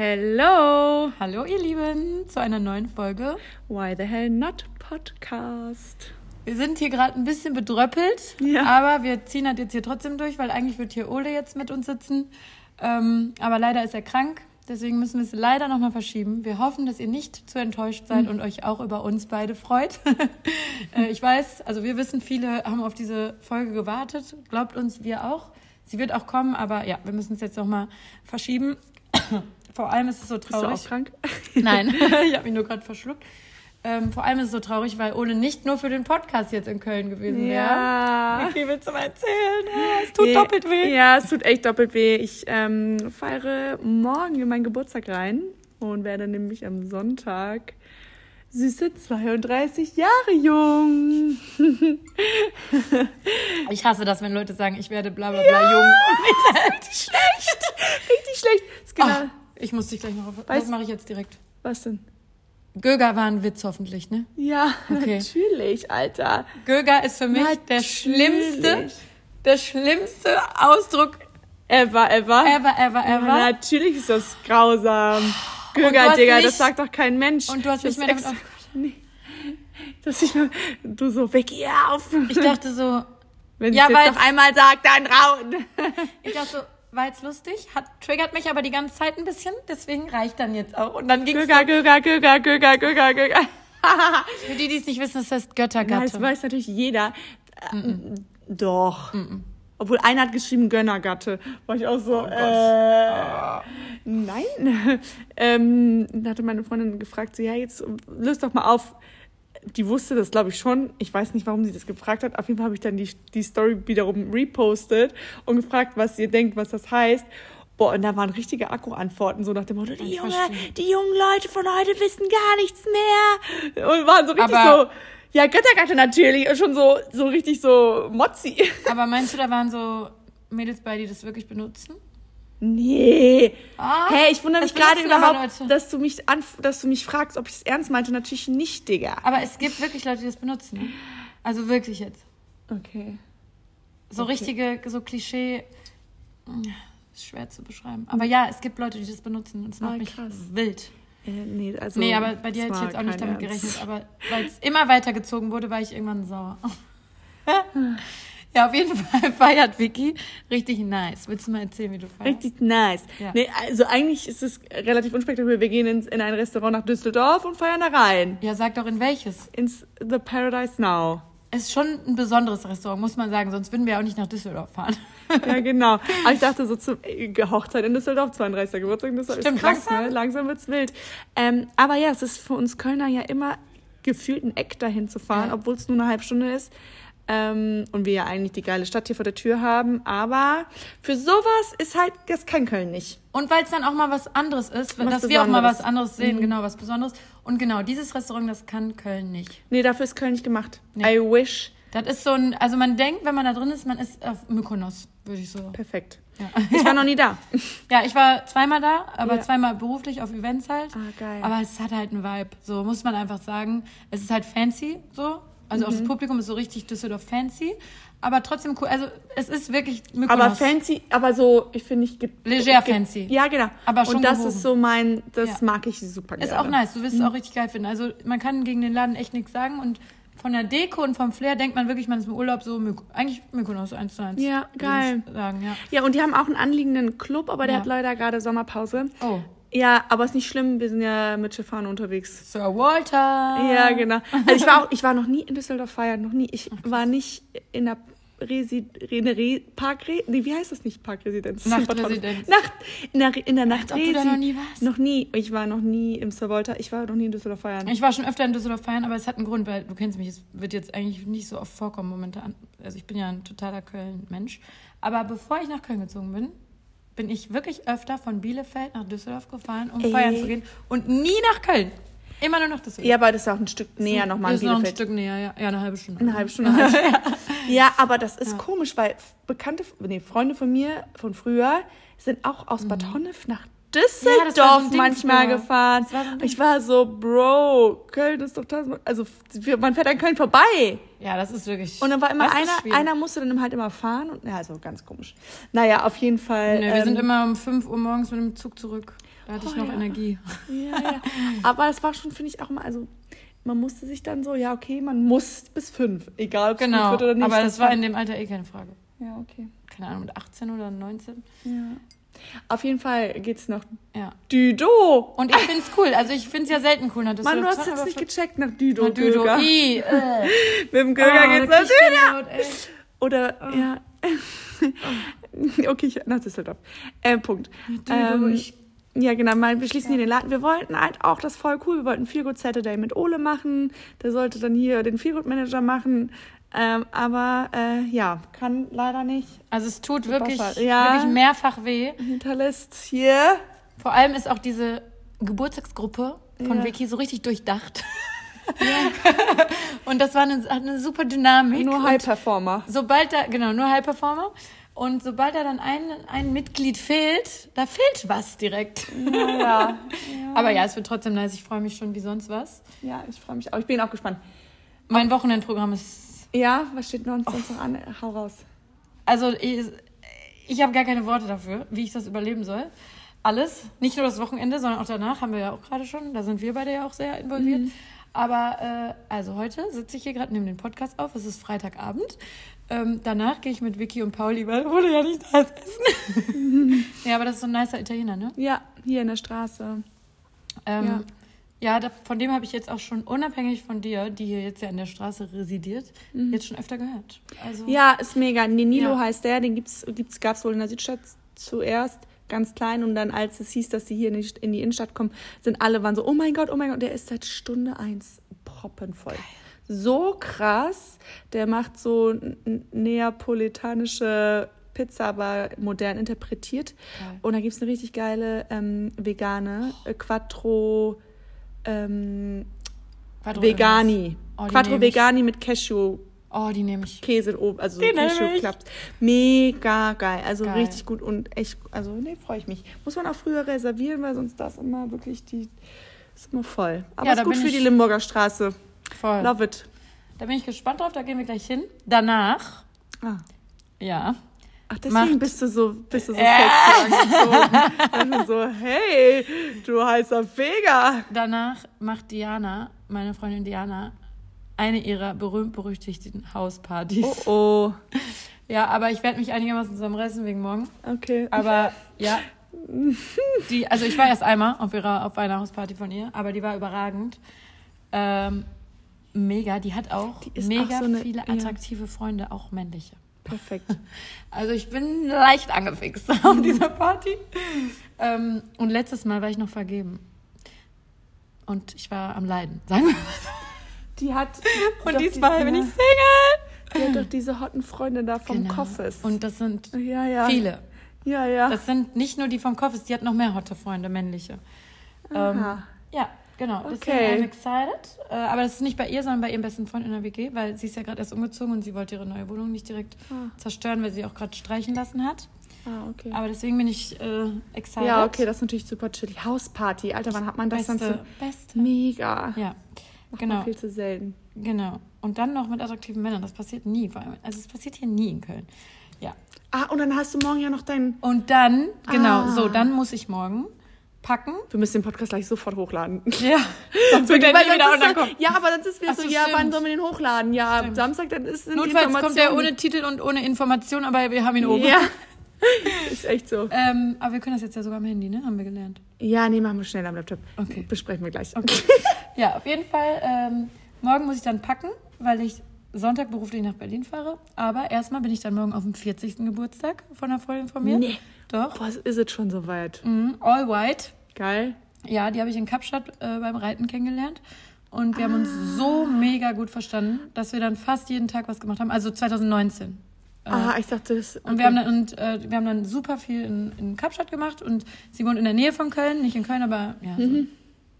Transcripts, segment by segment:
Hello! Hallo ihr Lieben zu einer neuen Folge. Why the hell not Podcast? Wir sind hier gerade ein bisschen bedröppelt, Ja. aber wir ziehen das jetzt hier trotzdem durch, weil eigentlich wird hier Ole jetzt mit uns sitzen. Ähm, aber leider ist er krank, deswegen müssen wir es leider nochmal verschieben. Wir hoffen, dass ihr nicht zu enttäuscht seid Mhm. und euch auch über uns beide freut. äh, ich weiß, also wir wissen, viele haben auf diese Folge gewartet. Glaubt uns, wir auch. Sie wird auch kommen, aber ja, wir müssen es jetzt nochmal verschieben. Vor allem ist es so Bist du traurig. auch krank? Nein, ich habe mich nur gerade verschluckt. Ähm, vor allem ist es so traurig, weil Ole nicht nur für den Podcast jetzt in Köln gewesen wäre. Ja. Wie willst du mal erzählen? Es tut Nee, doppelt weh. Ja, es tut echt doppelt weh. Ich ähm, feiere morgen in meinen Geburtstag rein und werde nämlich am Sonntag süße 32 Jahre jung. Ich hasse das, wenn Leute sagen, ich werde bla bla bla jung. Richtig schlecht. Richtig schlecht. Das ist genau. Ah, ich muss dich gleich noch auf. Das Weißt- mache ich jetzt direkt. Was denn? Göger war ein Witz hoffentlich, ne? Ja, Okay. natürlich, Alter. Göger ist für mich der Natürlich. schlimmste, der schlimmste Ausdruck Ever, ever. ever, ever, Ja, ever. natürlich ist das grausam. Göger, Digga, nicht- das sagt doch kein Mensch. Und du hast Das nicht mehr damit extra- Nee. Dass ich mal, du so, weg hier auf. Ich dachte so, Wenn Ja, sie weil- es noch einmal sagt, dann rauen. Ich dachte so, war jetzt lustig, hat, triggert mich aber die ganze Zeit ein bisschen, deswegen reicht dann jetzt auch. Und dann ging es Göger, Göger, Göger, Göger, Göger, Göger. für die, die es nicht wissen, das heißt Ja, das Göttergatte. weiß natürlich jeder. Ähm, Doch. Obwohl einer hat geschrieben Gönnergatte. War ich auch so, äh, nein. ähm, da hatte meine Freundin gefragt, so, ja, jetzt löst doch mal auf. Die wusste das, glaube ich, schon. Ich weiß nicht, warum sie das gefragt hat. Auf jeden Fall habe ich dann die, die Story wiederum repostet und gefragt, was ihr denkt, was das heißt. Boah, und da waren richtige Akku-Antworten, so nach dem Motto, die, Junge, die jungen Leute von heute wissen gar nichts mehr. Und waren so richtig Aber- so, ja, Göttergatte natürlich. Und schon so, so richtig so Mozzi. Aber meinst du, da waren so Mädels bei, die das wirklich benutzen? Nee. Ah, hey, ich wundere mich gerade überhaupt, dass du mich an, dass du mich fragst, ob ich es ernst meinte. Natürlich nicht, Digga. Aber es gibt wirklich Leute, die das benutzen. Also wirklich jetzt. Okay. So Okay. richtige, so Klischee. Ja, Ist schwer zu beschreiben. Aber ja, es gibt Leute, die das benutzen und es macht Ah, mich wild. Äh, nee, also. nee, aber bei dir hätte ich jetzt auch nicht damit Ernst. gerechnet. Aber weil es immer weitergezogen wurde, war ich irgendwann sauer. ja, auf jeden Fall feiert Vicky richtig nice. Willst du mal erzählen, wie du feierst? Richtig nice. Ja. Nee, also eigentlich ist es relativ unspektakulär. Wir gehen ins, in ein Restaurant nach Düsseldorf und feiern da rein. Ja, sag doch in welches. Ins The Paradise Now. Es ist schon ein besonderes Restaurant, muss man sagen, sonst würden wir auch nicht nach Düsseldorf fahren. Ja, genau. Aber ich dachte so zum äh, Hochzeit in Düsseldorf, 32. Geburtstag in Düsseldorf. Stimmt, ist krass, langsam. ne? Langsam wird's wild. Ähm, aber ja, es ist für uns Kölner ja immer gefühlt ein Eck dahin zu fahren, Ja. obwohl es nur eine halbe Stunde ist. Ähm, und wir ja eigentlich die geile Stadt hier vor der Tür haben. Aber für sowas ist halt, das kann Köln nicht. Und weil es dann auch mal was anderes ist, Was dass wir auch mal Besonderes. was anderes sehen, Mhm. genau, was Besonderes. Und genau, dieses Restaurant, das kann Köln nicht. Nee, dafür ist Köln nicht gemacht. Nee. I wish. Das ist so ein, also man denkt, wenn man da drin ist, man ist auf Mykonos, würde ich so. Perfekt. Ja. Ich war noch nie da. ja, ich war zweimal da, aber Ja. zweimal beruflich auf Events halt. Ah, geil. Aber es hat halt einen Vibe, so muss man einfach sagen. Es ist halt fancy, so. Also auch das Mhm. Publikum ist so richtig Düsseldorf fancy, aber trotzdem cool. Also es ist wirklich Mykonos. Aber fancy, aber so, ich finde ich... ge- Leger ge- fancy. Ja, genau. Aber schon Und das gehoben. ist so mein, das Ja. mag ich super gerne. Ist auch nice, du wirst Mhm. es auch richtig geil finden. Also man kann gegen den Laden echt nichts sagen und von der Deko und vom Flair denkt man wirklich, man ist im Urlaub so, Myk eigentlich Mykonos 1 zu 1. Ja, geil. Sagen, ja. Ja, und die haben auch einen anliegenden Club, aber der Ja. hat leider gerade Sommerpause. Oh, Ja, aber ist nicht schlimm, wir sind ja mit Schifffahren unterwegs. Sir Walter. Ja, genau. Also ich war auch, ich war noch nie in Düsseldorf feiern, noch nie. Ich war nicht in der Resi, der Re, Parkre, nee, wie heißt das nicht Parkresidenz? Nachtresidenz. Nacht, in der, in der Nacht. ob du da noch nie warst. Noch nie. Ich war noch nie im Sir Walter. Ich war noch nie in Düsseldorf feiern. Ich war schon öfter in Düsseldorf feiern, aber es hat einen Grund, weil du kennst mich, es wird jetzt eigentlich nicht so oft vorkommen momentan. Also ich bin ja ein totaler Köln-Mensch. Aber bevor ich nach Köln gezogen bin, bin ich wirklich öfter von Bielefeld nach Düsseldorf gefahren, um Ey. feiern zu gehen. Und nie nach Köln. Immer nur nach Düsseldorf. Ja, aber das ist auch ein Stück näher nochmal in ist noch ein Bielefeld. Stück näher, ja. Ja, eine halbe Stunde. Eine halbe Stunde halt. ja, aber das ist Ja. komisch, weil bekannte, nee, Freunde von mir von früher sind auch aus Bad Honnef nach Das war Düsseldorf ein Ding manchmal früher. gefahren. Das war so Ding. ich war so, Bro, Köln ist doch tausendmal, also wir- man fährt an Köln vorbei. Ja, das ist wirklich. Und dann war immer das einer, einer musste dann halt immer fahren und ja, also ganz komisch. Naja, auf jeden Fall. Nee, wir ähm, sind immer um 5 Uhr morgens mit dem Zug zurück. Da hatte ich Oh, noch ja. Energie. Ja, ja. Aber es war schon, finde ich, auch immer, also man musste sich dann so, ja, okay, man muss bis fünf, egal ob es Genau. wird oder nicht. Aber das war war in dem Alter eh keine Frage. Ja, okay. Keine Ahnung, mit 18 oder 19. Ja. Auf jeden Fall geht's nach Ja. Düdo. Und ich find's cool. Also ich find's ja selten cool. Hattest Mann, du das hast jetzt nicht gecheckt nach Düdo. Na, Düdo. I, äh. Mit dem Oh, Göger da geht's nach Gänsehaut, ey. Oder, ja. okay, ich, nach Düsseldorf. Äh, Punkt. Düdo, Ähm, ich- ja, genau, mal, wir schließen hier den Laden. Wir wollten halt auch das voll cool. Wir wollten Feel Good Saturday mit Ole machen. Der sollte dann hier den Feel Good Manager machen. Ähm, aber äh, ja, kann leider nicht. Also es tut wirklich. Ja. wirklich mehrfach weh. Hinterlässt hier. Vor allem ist auch diese Geburtstagsgruppe von Ja. Vicky so richtig durchdacht. und das war eine, hat eine super Dynamik. Nur Und High Performer. Sobald da, genau, nur High Performer. Und sobald da dann ein, ein Mitglied fehlt, da fehlt was direkt. Ja, Aber ja, es wird trotzdem nice. Ich freue mich schon wie sonst was. ja, ich freue mich auch. Ich bin auch gespannt. Mein Wochenendprogramm ist. Ja, was steht noch sonst noch an? Hau raus. Also, ich, ich habe gar keine Worte dafür, wie ich das überleben soll. Alles. Nicht nur das Wochenende, sondern auch danach haben wir ja auch gerade schon. Da sind wir beide ja auch sehr involviert. Aber äh, also heute sitze ich hier gerade neben dem Podcast auf. Es ist Freitagabend. Ähm, danach gehe ich mit Vicky und Pauli, weil wurde ja nicht das essen. ja, aber das ist so ein nicer Italiener, ne? Ja, hier in der Straße. Ähm, Ja. Ja, da, von dem habe ich jetzt auch schon unabhängig von dir, die hier jetzt ja in der Straße residiert, jetzt schon öfter gehört. Also, Ja, ist mega. Nenilo Ja. heißt der, den gibt's, gibt's, gab's wohl in der Südstadt zuerst, ganz klein. Und dann, als es hieß, dass sie hier nicht in die Innenstadt kommen, sind alle waren so, oh mein Gott, oh mein Gott, der ist seit Stunde eins proppenvoll. So krass. Der macht so neapolitanische Pizza, aber modern interpretiert. Geil. Und da gibt's eine richtig geile ähm, vegane äh, Quattro ähm, Vegani. Oh, die Quattro. Vegani mit Cashew Oh, die nehme ich. Käse oben, also Den nehme ich. Cashew-Klaps. Mega geil. Also Geil. richtig gut und echt, also nee, freue ich mich. Muss man auch früher reservieren, weil sonst das immer wirklich die, ist immer voll. Aber Ja, ist gut bin für die Limburger Straße. Voll. Love it. Da bin ich gespannt drauf, da gehen wir gleich hin. Danach, Ah. ja, Ach, deswegen Macht- bist du so, bist du so Ja. sexy angezogen. Und so, hey, du heißer Vega. danach macht Diana, meine Freundin Diana, eine ihrer berühmt-berüchtigten Hauspartys. Oh, oh. Ja, aber ich werde mich einigermaßen zusammenreißen wegen morgen. Okay. Aber ja, die, also ich war erst einmal auf ihrer auf einer Hausparty von ihr, aber die war überragend. Ähm, mega, die hat auch Die mega auch so eine- viele ja. attraktive Freunde, auch männliche. Perfekt. Also ich bin leicht angefixt auf dieser Party. Ähm, und letztes Mal war ich noch vergeben. Und ich war am Leiden, sagen wir mal. Die hat. Und diesmal die, bin ich Single. Die hat doch diese hotten Freunde da vom Genau. Koffes. Und das sind ja, ja. viele. Ja, ja. Das sind nicht nur die vom Koffes, die hat noch mehr hotte Freunde, männliche. Ähm, ja, genau. Deswegen Okay. I'm excited. Äh, aber das ist nicht bei ihr, sondern bei ihrem besten Freund in der WG, weil sie ist ja gerade erst umgezogen und sie wollte ihre neue Wohnung nicht direkt Ah. zerstören, weil sie auch gerade streichen lassen hat. Ah, okay. Aber deswegen bin ich äh, excited. Ja, okay, das ist natürlich super chillig. Hausparty, Alter, wann hat man das dann Beste, so? beste. Mega. Ja, Macht genau. viel zu selten. genau. Und dann noch mit attraktiven Männern. Das passiert nie. Vor allem, also es passiert hier nie in Köln. Ja. Ah, und dann hast du morgen ja noch deinen. Und dann, genau, Ah. so, dann muss ich morgen packen. Wir müssen den Podcast gleich sofort hochladen. Ja. Sonst wird wieder so, ja, aber dann ist wieder Ach so, so, ja, wann sollen wir den hochladen? Ja, Stimmt. Samstag, dann ist die Notfalls kommt der ohne Titel und ohne Information, aber wir haben ihn oben. Ja. ist echt so. Ähm, aber wir können das jetzt ja sogar am Handy, ne? Haben wir gelernt. Ja, nee, machen wir schnell am Laptop. Okay. Besprechen wir gleich. Ja, auf jeden Fall. Ähm, morgen muss ich dann packen, weil ich Sonntag beruflich nach Berlin fahre. Aber erstmal bin ich dann morgen auf dem 40. Geburtstag von einer Freundin von mir. Nee. Doch. Boah, ist es schon soweit. Mhm. All white. Geil. Ja, die habe ich in Kapstadt äh, beim Reiten kennengelernt. Und wir haben uns so mega gut verstanden, dass wir dann fast jeden Tag was gemacht haben. Also 2019. Äh, Ah, ich dachte, das. Und wir haben dann, und, äh, wir haben dann super viel in, in Kapstadt gemacht und sie wohnt in der Nähe von Köln, nicht in Köln, aber ja, so,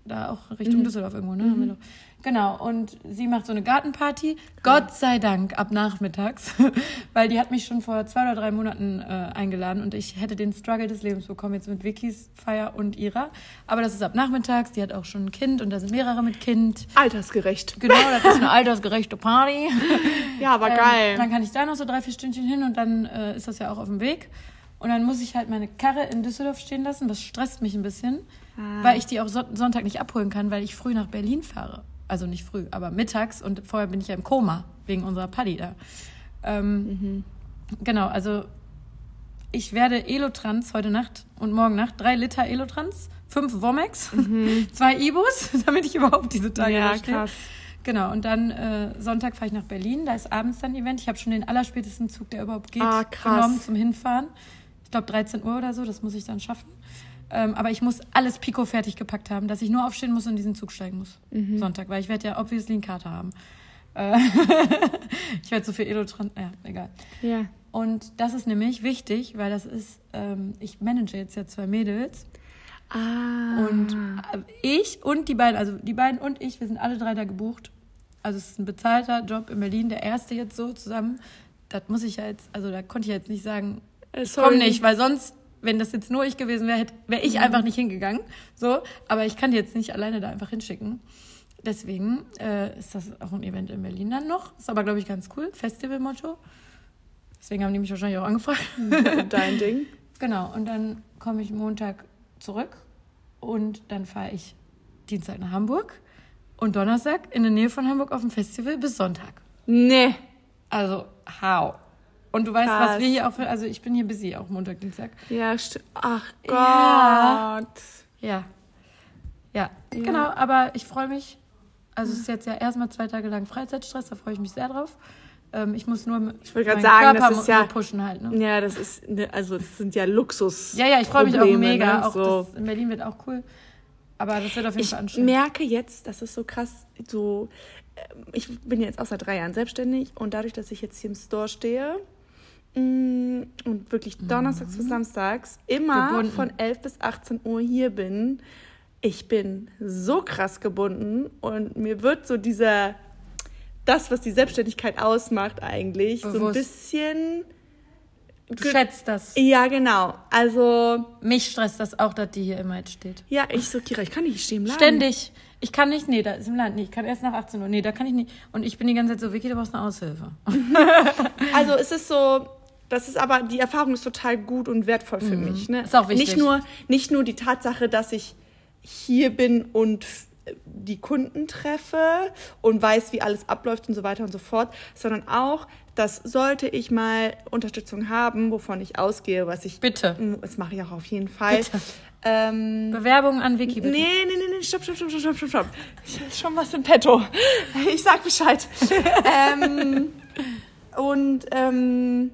da auch Richtung Düsseldorf irgendwo, ne? Doch. Genau, und sie macht so eine Gartenparty, Gott sei Dank ab nachmittags, weil die hat mich schon vor zwei oder drei Monaten äh, eingeladen und ich hätte den Struggle des Lebens bekommen, jetzt mit Vickys Feier und ihrer. Aber das ist ab nachmittags, die hat auch schon ein Kind und da sind mehrere mit Kind. Altersgerecht. Genau, das ist eine altersgerechte Party. Ja, aber Ähm, geil. Dann kann ich da noch so drei, vier Stündchen hin und dann äh, ist das ja auch auf dem Weg. Und dann muss ich halt meine Karre in Düsseldorf stehen lassen, was stresst mich ein bisschen, ah. weil ich die auch Sonntag nicht abholen kann, weil ich früh nach Berlin fahre. Also nicht früh, aber mittags und vorher bin ich ja im Koma wegen unserer Paddy da. Ähm, mhm. Genau, also ich werde Elotrans heute Nacht und morgen Nacht, drei Liter Elotrans, fünf Womex, mhm. zwei Ibus, damit ich überhaupt diese Tage ja, krass. Genau, und dann äh, Sonntag fahre ich nach Berlin, da ist abends dann ein Event. Ich habe schon den allerspätesten Zug, der überhaupt geht, ah, genommen zum Hinfahren. Ich glaube 13 Uhr oder so, das muss ich dann schaffen. Ähm, aber ich muss alles Pico fertig gepackt haben, dass ich nur aufstehen muss und in diesen Zug steigen muss. Mhm. Sonntag, weil ich werde ja obviously eine Karte haben. Äh, ich werde so viel Elotron, ja, egal. Ja. Und das ist nämlich wichtig, weil das ist, ähm, ich manage jetzt ja zwei Mädels. Ah. Und äh, ich und die beiden, also die beiden und ich, wir sind alle drei da gebucht. Also es ist ein bezahlter Job in Berlin, der erste jetzt so zusammen. Das muss ich ja jetzt, also da konnte ich jetzt nicht sagen, äh, komm nicht, weil sonst, wenn das jetzt nur ich gewesen wäre, wäre ich mhm. einfach nicht hingegangen. So, aber ich kann die jetzt nicht alleine da einfach hinschicken. Deswegen äh, ist das auch ein Event in Berlin dann noch. Ist aber, glaube ich, ganz cool. Festival-Motto. Deswegen haben die mich wahrscheinlich auch angefragt. Dein Ding. Genau. Und dann komme ich Montag zurück und dann fahre ich Dienstag nach Hamburg und Donnerstag in der Nähe von Hamburg auf dem Festival bis Sonntag. Nee. Also, how? Und du weißt, Krass. was wir hier auch für. Also, ich bin hier busy, auch Montag, Dienstag. Ja, stimmt. Ach Gott. Ja. ja. Ja, genau. Aber ich freue mich. Also, es ist jetzt ja erstmal zwei Tage lang Freizeitstress, da freue ich mich sehr drauf. Ähm, ich muss nur ich wollte gerade sagen, Körper das ist ja pushen halt. Ne? Ja, das ist ne, also das sind ja Luxus. Ja, ja, ich freue mich auch mega. Ne? Auch so. das in Berlin wird auch cool. Aber das wird auf jeden ich Fall anstrengend. Ich merke jetzt, das ist so krass, so ähm, ich bin jetzt auch seit drei Jahren selbstständig und dadurch, dass ich jetzt hier im Store stehe und wirklich donnerstags mhm. bis samstags immer gebunden. von 11 bis 18 Uhr hier bin, ich bin so krass gebunden und mir wird so dieser das, was die Selbstständigkeit ausmacht, eigentlich. Bewusst. So ein bisschen. Du schätzt das. Ja, genau. Also. Mich stresst das auch, dass die hier immer jetzt steht. Ja, ich so, Kira, ich kann nicht stehen bleiben. Ständig. Ich kann nicht, nee, da ist im Land, nee, ich kann erst nach 18 Uhr, nee, da kann ich nicht. Und ich bin die ganze Zeit so, Vicky, du brauchst eine Aushilfe. also es ist so, das ist aber, die Erfahrung ist total gut und wertvoll für mhm. mich. Ne? Ist auch wichtig. Nicht nur, nicht nur die Tatsache, dass ich hier bin und die Kunden treffe und weiß, wie alles abläuft und so weiter und so fort, sondern auch, dass sollte ich mal Unterstützung haben, wovon ich ausgehe, was ich. Bitte. Das mache ich auch auf jeden Fall. Bitte. Ähm, Bewerbung an Wiki, bitte. Nee, nee, nee, nee, stopp, stopp, stopp, stopp, stopp, stopp. Ich habe schon was im Petto. Ich sag Bescheid. ähm, und ähm,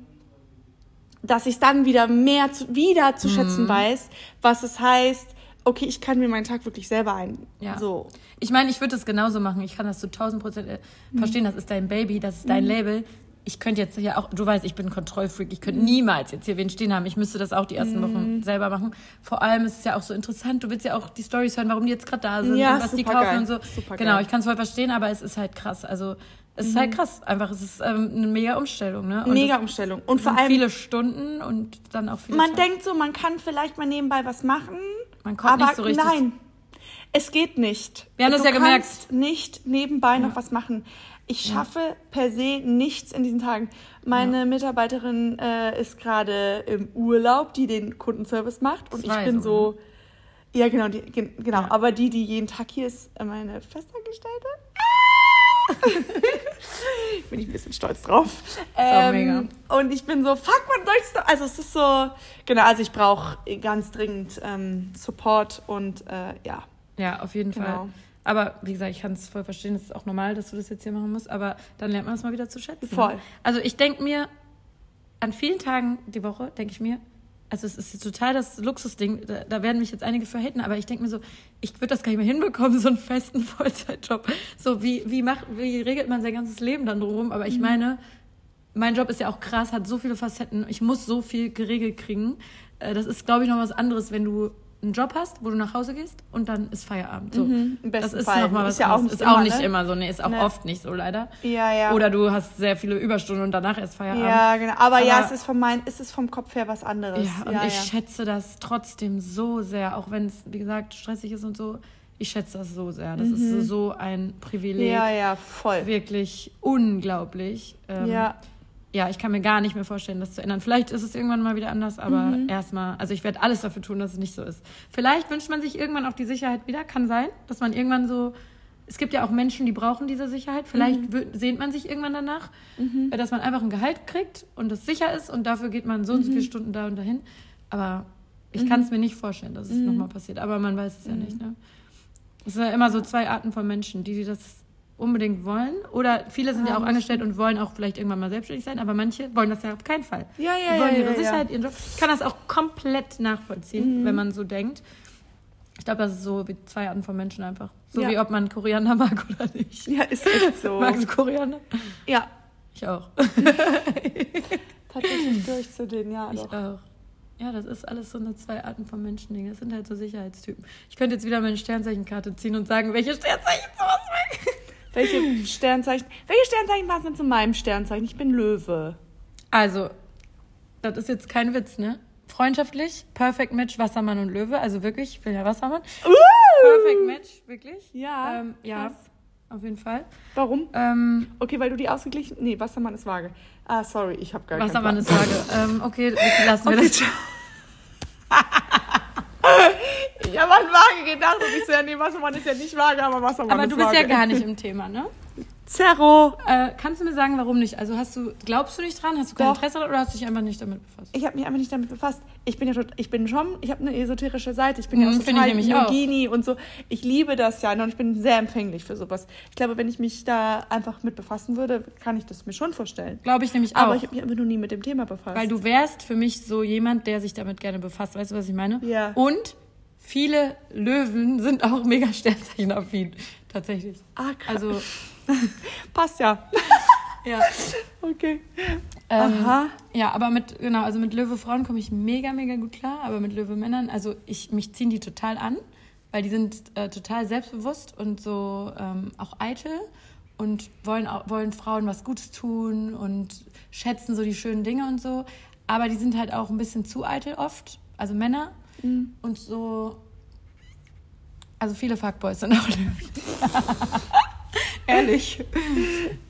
dass ich dann wieder mehr zu, wieder zu schätzen mm. weiß, was es heißt, okay, ich kann mir meinen Tag wirklich selber ein. Ja. So. Ich meine, ich würde das genauso machen. Ich kann das zu 1000 Prozent äh, mhm. verstehen. Das ist dein Baby, das ist dein mhm. Label. Ich könnte jetzt hier auch, du weißt, ich bin Kontrollfreak. Ich könnte mhm. niemals jetzt hier wen stehen haben. Ich müsste das auch die ersten Wochen mhm. selber machen. Vor allem ist es ja auch so interessant. Du willst ja auch die Stories hören, warum die jetzt gerade da sind ja, und was die kaufen geil. und so. Super genau, ich kann es voll verstehen, aber es ist halt krass. Also es ist halt mhm. krass. Einfach, es ist ähm, eine mega Umstellung, ne? Und mega Umstellung. Und vor allem viele Stunden und dann auch viele. Man Tage. denkt so, man kann vielleicht mal nebenbei was machen man kommt aber nicht so richtig. Nein, es geht nicht. Wir haben du das ja gemerkt. nicht nebenbei ja. noch was machen. Ich schaffe ja. per se nichts in diesen Tagen. Meine ja. Mitarbeiterin äh, ist gerade im Urlaub, die den Kundenservice macht. Und Zwei ich bin so. Ne? Ja, genau, die, genau. Aber die, die jeden Tag hier ist, meine Festangestellte. bin ich ein bisschen stolz drauf. Ähm, und ich bin so, fuck, man soll ich Also es ist so, genau, also ich brauche ganz dringend ähm, Support und äh, ja. Ja, auf jeden genau. Fall. Aber wie gesagt, ich kann es voll verstehen, es ist auch normal, dass du das jetzt hier machen musst, aber dann lernt man es mal wieder zu schätzen. Voll. Also ich denke mir, an vielen Tagen die Woche denke ich mir, also es ist total das Luxusding, da, da werden mich jetzt einige für haten, aber ich denke mir so, ich würde das gar nicht mehr hinbekommen, so einen festen Vollzeitjob. So, wie, wie, macht, wie regelt man sein ganzes Leben dann drum? Aber ich mhm. meine, mein Job ist ja auch krass, hat so viele Facetten, ich muss so viel geregelt kriegen. Äh, das ist, glaube ich, noch was anderes, wenn du einen Job hast, wo du nach Hause gehst und dann ist Feierabend. So. Mhm, Im besten das ist Fall. noch mal was ist ja auch nicht, ist immer, auch nicht ne? immer so, nee, ist auch nee. oft nicht so leider. Ja, ja. Oder du hast sehr viele Überstunden und danach erst Feierabend. Ja, genau. Aber, Aber ja, es ist, vom mein, es ist vom Kopf her was anderes. Ja, und ja, ich ja. schätze das trotzdem so sehr, auch wenn es, wie gesagt, stressig ist und so. Ich schätze das so sehr. Das mhm. ist so ein Privileg. Ja, ja, voll. Wirklich unglaublich. Ähm, ja ja, ich kann mir gar nicht mehr vorstellen, das zu ändern. Vielleicht ist es irgendwann mal wieder anders, aber Mhm. erstmal, also ich werde alles dafür tun, dass es nicht so ist. Vielleicht wünscht man sich irgendwann auch die Sicherheit wieder, kann sein, dass man irgendwann so, es gibt ja auch Menschen, die brauchen diese Sicherheit. Vielleicht Mhm. sehnt man sich irgendwann danach, äh, dass man einfach ein Gehalt kriegt und es sicher ist und dafür geht man so und so Mhm. viele Stunden da und dahin. Aber ich kann es mir nicht vorstellen, dass es Mhm. nochmal passiert. Aber man weiß es ja nicht. Ne? Es sind ja immer so zwei Arten von Menschen, die, die das unbedingt wollen. Oder viele sind ja Ah, auch muss- angestellt und wollen auch vielleicht irgendwann mal selbstständig sein, aber manche wollen das ja auf keinen Fall. Ja, ja, die wollen ja, ihre ja, Sicherheit, ihren Job. Ich kann das auch komplett nachvollziehen, Mhm. wenn man so denkt. Ich glaube, das ist so wie zwei Arten von Menschen einfach. So Ja. wie ob man Koriander mag oder nicht. Ja, ist echt so. Magst du Koriander? Ja, Ich auch. tatsächlich durch zu den, ja. Ich Doch. auch. Ja, das ist alles so eine zwei Arten von Menschen-Dinge. Das sind halt so Sicherheitstypen. Ich könnte jetzt wieder meine Sternzeichenkarte ziehen und sagen, welche Sternzeichen sowas mag. Welche Sternzeichen? Welche Sternzeichen passen denn zu meinem Sternzeichen? Ich bin Löwe. Also, das ist jetzt kein Witz, ne? Freundschaftlich, Perfect Match, Wassermann und Löwe. Also wirklich, ich bin ja Wassermann. Perfect Match, wirklich. Ja, Ähm, ja, krass. auf jeden Fall. Warum? Ähm, Okay, weil du die ausgeglichen. Nee, Wassermann ist vage. Ah, sorry, ich habe gar Wassermann ist vage. Ähm, okay, lassen wir Okay, das. Ich habe an vage gedacht und ich so, ja, nee, Wassermann ist ja nicht vage, aber Wassermann Aber ist du bist vage. ja gar nicht im Thema, ne? Zerro. Äh, kannst du mir sagen, warum nicht? Also hast du, glaubst du nicht dran? Hast du kein Doch. Interesse daran oder hast du dich einfach nicht damit befasst? Ich habe mich einfach nicht damit befasst. Ich bin ja tot, ich bin schon, ich habe eine esoterische Seite. Ich bin ja Mhm, auch finde total auch. Yogini und so. Ich liebe das ja und ich bin sehr empfänglich für sowas. Ich glaube, wenn ich mich da einfach mit befassen würde, kann ich das mir schon vorstellen. Glaube ich nämlich auch. Aber ich habe mich einfach nur nie mit dem Thema befasst. Weil du wärst für mich so jemand, der sich damit gerne befasst. Weißt du, was ich meine? Ja. Und viele Löwen sind auch mega Sternzeichen-affin. Tatsächlich. ah, krass. Also, passt ja. ja. Okay. Ähm, Aha. Ja, aber mit, genau, also mit Löwe-Frauen komme ich mega, mega gut klar. Aber mit Löwe-Männern, also ich, mich ziehen die total an, weil die sind äh, total selbstbewusst und so ähm, auch eitel und wollen, auch, wollen Frauen was Gutes tun und schätzen so die schönen Dinge und so. Aber die sind halt auch ein bisschen zu eitel oft, also Männer. Mhm. Und so, also viele Fuckboys sind auch Löwen. Ehrlich.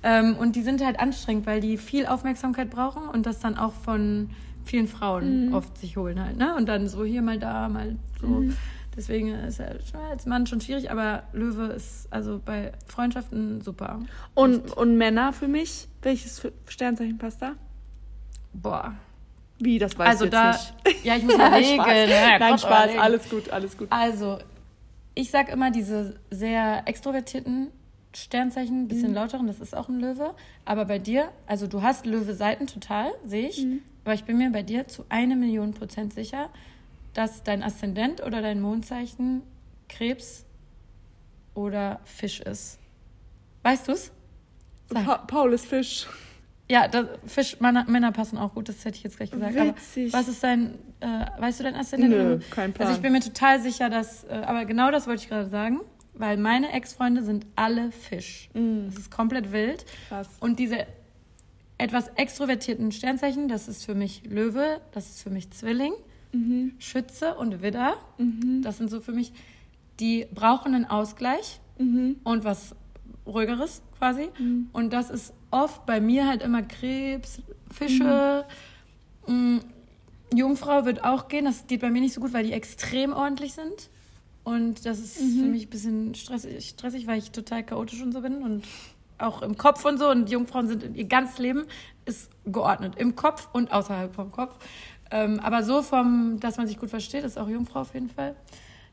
ähm, und die sind halt anstrengend, weil die viel Aufmerksamkeit brauchen und das dann auch von vielen Frauen oft sich holen halt, ne? Und dann so hier mal da, mal so. Deswegen ist er schon als Mann schon schwierig, aber Löwe ist also bei Freundschaften super. Und, und Männer für mich? Welches Sternzeichen passt da? Boah. Wie, das weiß Also ich da, nicht. ja, ich muss mal regeln. Spaß. Ja, Nein, Spaß. überlegen. Alles gut, alles gut. Also, ich sag immer, diese sehr extrovertierten Sternzeichen, ein bisschen lauteren, das ist auch ein Löwe. Aber bei dir, also du hast Löwe-Seiten total, sehe ich. Aber ich bin mir bei dir zu eine Million Prozent sicher, dass dein Aszendent oder dein Mondzeichen Krebs oder Fisch ist. Weißt du's? Pa Paul ist Fisch. Ja, das, Fisch, Männer, Männer passen auch gut, das hätte ich jetzt gleich gesagt. Witzig. Aber was ist dein, äh, weißt du dein Aszendent? Nö, kein Plan. Also ich bin mir total sicher, dass, äh, aber genau das wollte ich gerade sagen, weil meine Ex-Freunde sind alle Fisch. Mm. Das ist komplett wild. Krass. Und diese etwas extrovertierten Sternzeichen, das ist für mich Löwe, das ist für mich Zwilling, Mhm. Schütze und Widder. Das sind so für mich, die brauchen einen Ausgleich Mhm. und was ruhigeres quasi. Und das ist oft bei mir halt immer Krebs, Fische. Mm, Jungfrau wird auch gehen. Das geht bei mir nicht so gut, weil die extrem ordentlich sind. Und das ist für mich ein bisschen stressig, stressig, weil ich total chaotisch und so bin und auch im Kopf und so. Und Jungfrauen sind ihr ganzes Leben ist geordnet. Im Kopf und außerhalb vom Kopf. Ähm, aber so vom, dass man sich gut versteht, ist auch Jungfrau auf jeden Fall.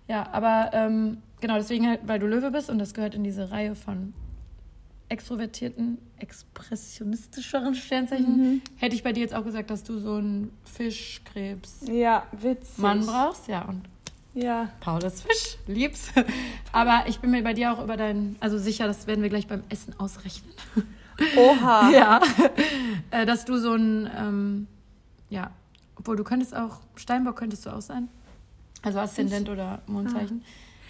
Ja, aber ähm, genau, deswegen halt, weil du Löwe bist und das gehört in diese Reihe von extrovertierten, expressionistischeren Sternzeichen, hätte ich bei dir jetzt auch gesagt, dass du so einen Fischkrebs Ja, witzig. Mann brauchst. Ja, und Ja. Paul ist Fisch, lieb's. Aber ich bin mir bei dir auch über dein, also sicher, das werden wir gleich beim Essen ausrechnen. Oha. Ja, Äh, dass du so ein, ähm, ja, obwohl du könntest auch, Steinbock könntest du auch sein. Also Aszendent oder Mondzeichen.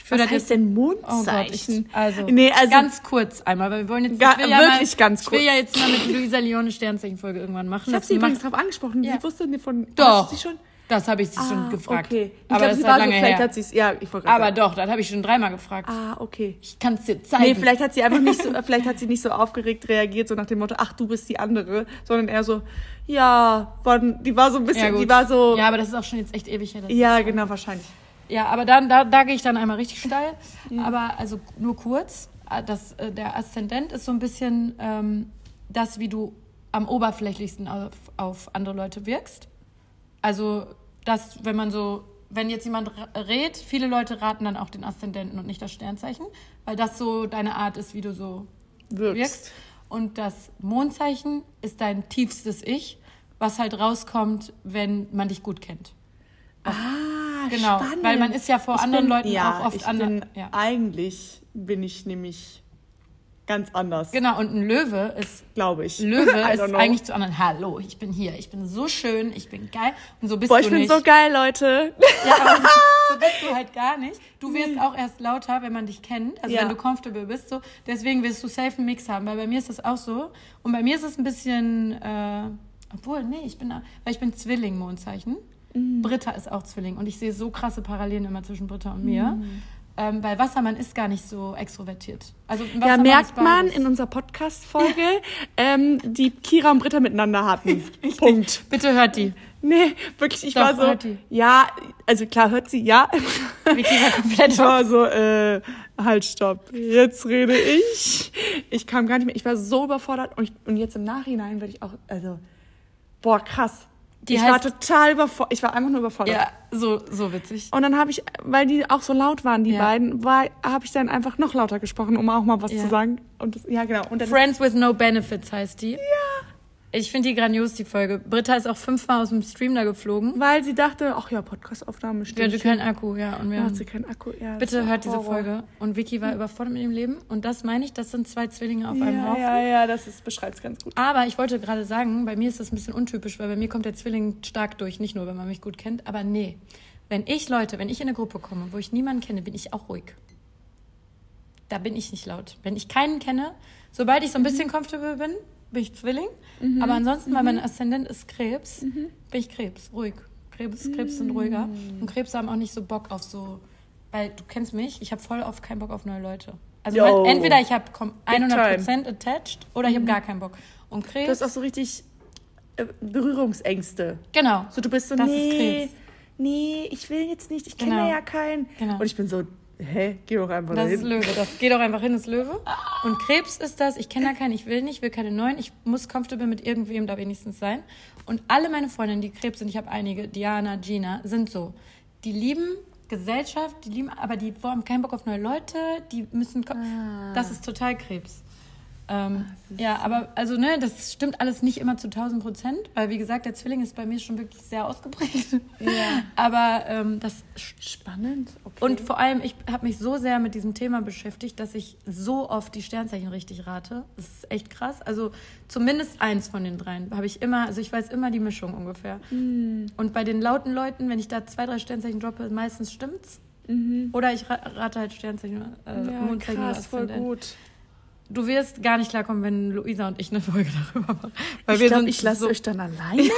Ich Was heißt denn Oh Gott, ich, Mondzeichen? also, Nee, also- ganz kurz einmal, weil wir wollen jetzt Ga- ja wirklich mal, ganz Ich will ja kurz. jetzt mal mit Luisa Leone Sternzeichenfolge irgendwann machen. Ich habe sie übrigens darauf angesprochen. Ja. Sie wusste nicht von. Doch. Schon? Das habe ich sie schon gefragt. Okay. Ich aber glaube, das sie war halt so, lange vielleicht her. hat sie es, ja, ich wollte aber doch, das habe ich schon dreimal gefragt. Ah, okay. Ich kann es dir zeigen. Nee, vielleicht hat sie einfach nicht so, vielleicht hat sie nicht so aufgeregt reagiert, so nach dem Motto, ach, du bist die andere, sondern eher so, ja, wann, die war so ein bisschen, ja, die war so, Ja, aber das ist auch schon jetzt echt ewig her. ja, genau, wahrscheinlich. Ja, aber dann, da, da gehe ich dann einmal richtig steil. Aber also nur kurz. äh, Das, äh, der Aszendent ist so ein bisschen ähm, das, wie du am oberflächlichsten auf, auf andere Leute wirkst. Also das, wenn man so, wenn jetzt jemand rät, viele Leute raten dann auch den Aszendenten und nicht das Sternzeichen, weil das so deine Art ist, wie du so Wirkst. wirkst. Und das Mondzeichen ist dein tiefstes Ich, was halt rauskommt, wenn man dich gut kennt. Ah, Genau, spannend. weil man ist ja vor Ich anderen bin, Leuten ja, auch oft ich ander- bin, ja. Eigentlich bin ich nämlich ganz anders, Genau, und ein Löwe ist glaube ich. Löwe ist know. eigentlich zu anderen. Hallo, ich bin hier, ich bin so schön, ich bin geil. Und so bist Boah, du ich bin so geil, Leute. Ja, aber so, bist du halt gar nicht. Du wirst auch erst lauter, wenn man dich kennt, also Ja. wenn du comfortable bist. So. Deswegen wirst du safe einen Mix haben, weil bei mir ist das auch so. Und bei mir ist es ein bisschen, äh, obwohl, nee, ich bin, weil ich bin Zwilling, Mondzeichen. Mhm. Britta ist auch Zwilling und ich sehe so krasse Parallelen immer zwischen Britta und mir. Mhm. Ähm, weil Wassermann ist gar nicht so extrovertiert. Also Ja, merkt man in unserer Podcast-Folge, ähm, die Kira und Britta miteinander hatten. Punkt. Bitte hört die. Nee, wirklich, ich Doch, war so, hört die. ja, also klar hört sie, ja. Vicky war komplett Ich war so, äh, halt, stopp. Jetzt rede ich. Ich kam gar nicht mehr. Ich war so überfordert und, ich, und jetzt im Nachhinein werde ich auch, also, boah, krass. Die ich war total überfordert. Ich war einfach nur überfordert. Ja, so, so witzig. Und dann habe ich, weil die auch so laut waren, die Ja. beiden, habe ich dann einfach noch lauter gesprochen, um auch mal was Ja. zu sagen. Und das, ja, genau. Friends with No Benefits heißt die. Ja. Ich finde die grandios, die Folge. Britta ist auch fünfmal aus dem Stream da geflogen. weil sie dachte, ach ja, Podcastaufnahme Wir steht. hatten keinen Akku, ja. Und wir Ja, hat sie keinen Akku. Ja, bitte hört diese Horror. Folge. Und Vicky war überfordert mit dem Leben. Und das meine ich, das sind zwei Zwillinge auf einem Ja, Haufen. ja, ja, das ist, beschreibt es ganz gut. Aber ich wollte gerade sagen, bei mir ist das ein bisschen untypisch, weil bei mir kommt der Zwilling stark durch. Nicht nur, wenn man mich gut kennt, aber nee. Wenn ich Leute, wenn ich in eine Gruppe komme, wo ich niemanden kenne, bin ich auch ruhig. Da bin ich nicht laut. Wenn ich keinen kenne, sobald ich so ein bisschen comfortable bin, bin ich Zwilling. Aber ansonsten, weil mein Aszendent ist Krebs, bin ich Krebs, ruhig. Krebs, Krebs sind ruhiger. Und Krebs haben auch nicht so Bock auf so, weil du kennst mich, ich habe voll oft keinen Bock auf neue Leute. Also Yo. entweder ich habe time. 100% attached oder ich habe gar keinen Bock. Und Krebs, Du hast auch so richtig äh, Berührungsängste. genau. So, du bist so, Das ist nee, Krebs. nee, ich will jetzt nicht, ich kenne Genau. ja keinen. Genau. Und ich bin so, hä, geh doch einfach Das ist dahin. Löwe. Das geht auch einfach hin, ist Löwe. Und Krebs ist das, ich kenne da keinen, ich will nicht, will keine neuen, ich muss comfortable mit irgendwem da wenigstens sein. Und alle meine Freundinnen, die Krebs sind, ich habe einige, Diana, Gina, sind so. Die lieben Gesellschaft, die lieben, aber die haben keinen Bock auf neue Leute, die müssen. ko- Das ist total Krebs. Ähm, ja, aber also ne, das stimmt alles nicht immer zu 1000 Prozent, weil wie gesagt, der Zwilling ist bei mir schon wirklich sehr ausgeprägt. Ja. Aber ähm, das Spannend, okay. und vor allem, ich habe mich so sehr mit diesem Thema beschäftigt, dass ich so oft die Sternzeichen richtig rate. Das ist echt krass. Also zumindest eins von den dreien habe ich immer, also ich weiß immer die Mischung ungefähr. Und bei den lauten Leuten, wenn ich da zwei, drei Sternzeichen droppe, meistens stimmt's. Oder ich ra- rate halt Sternzeichen, äh, ja, Mondzeichen krass, voll Aszendent. gut. Du wirst gar nicht klarkommen, wenn Luisa und ich eine Folge darüber machen. Weil Ich wir glaube, ich lasse so, euch dann alleine.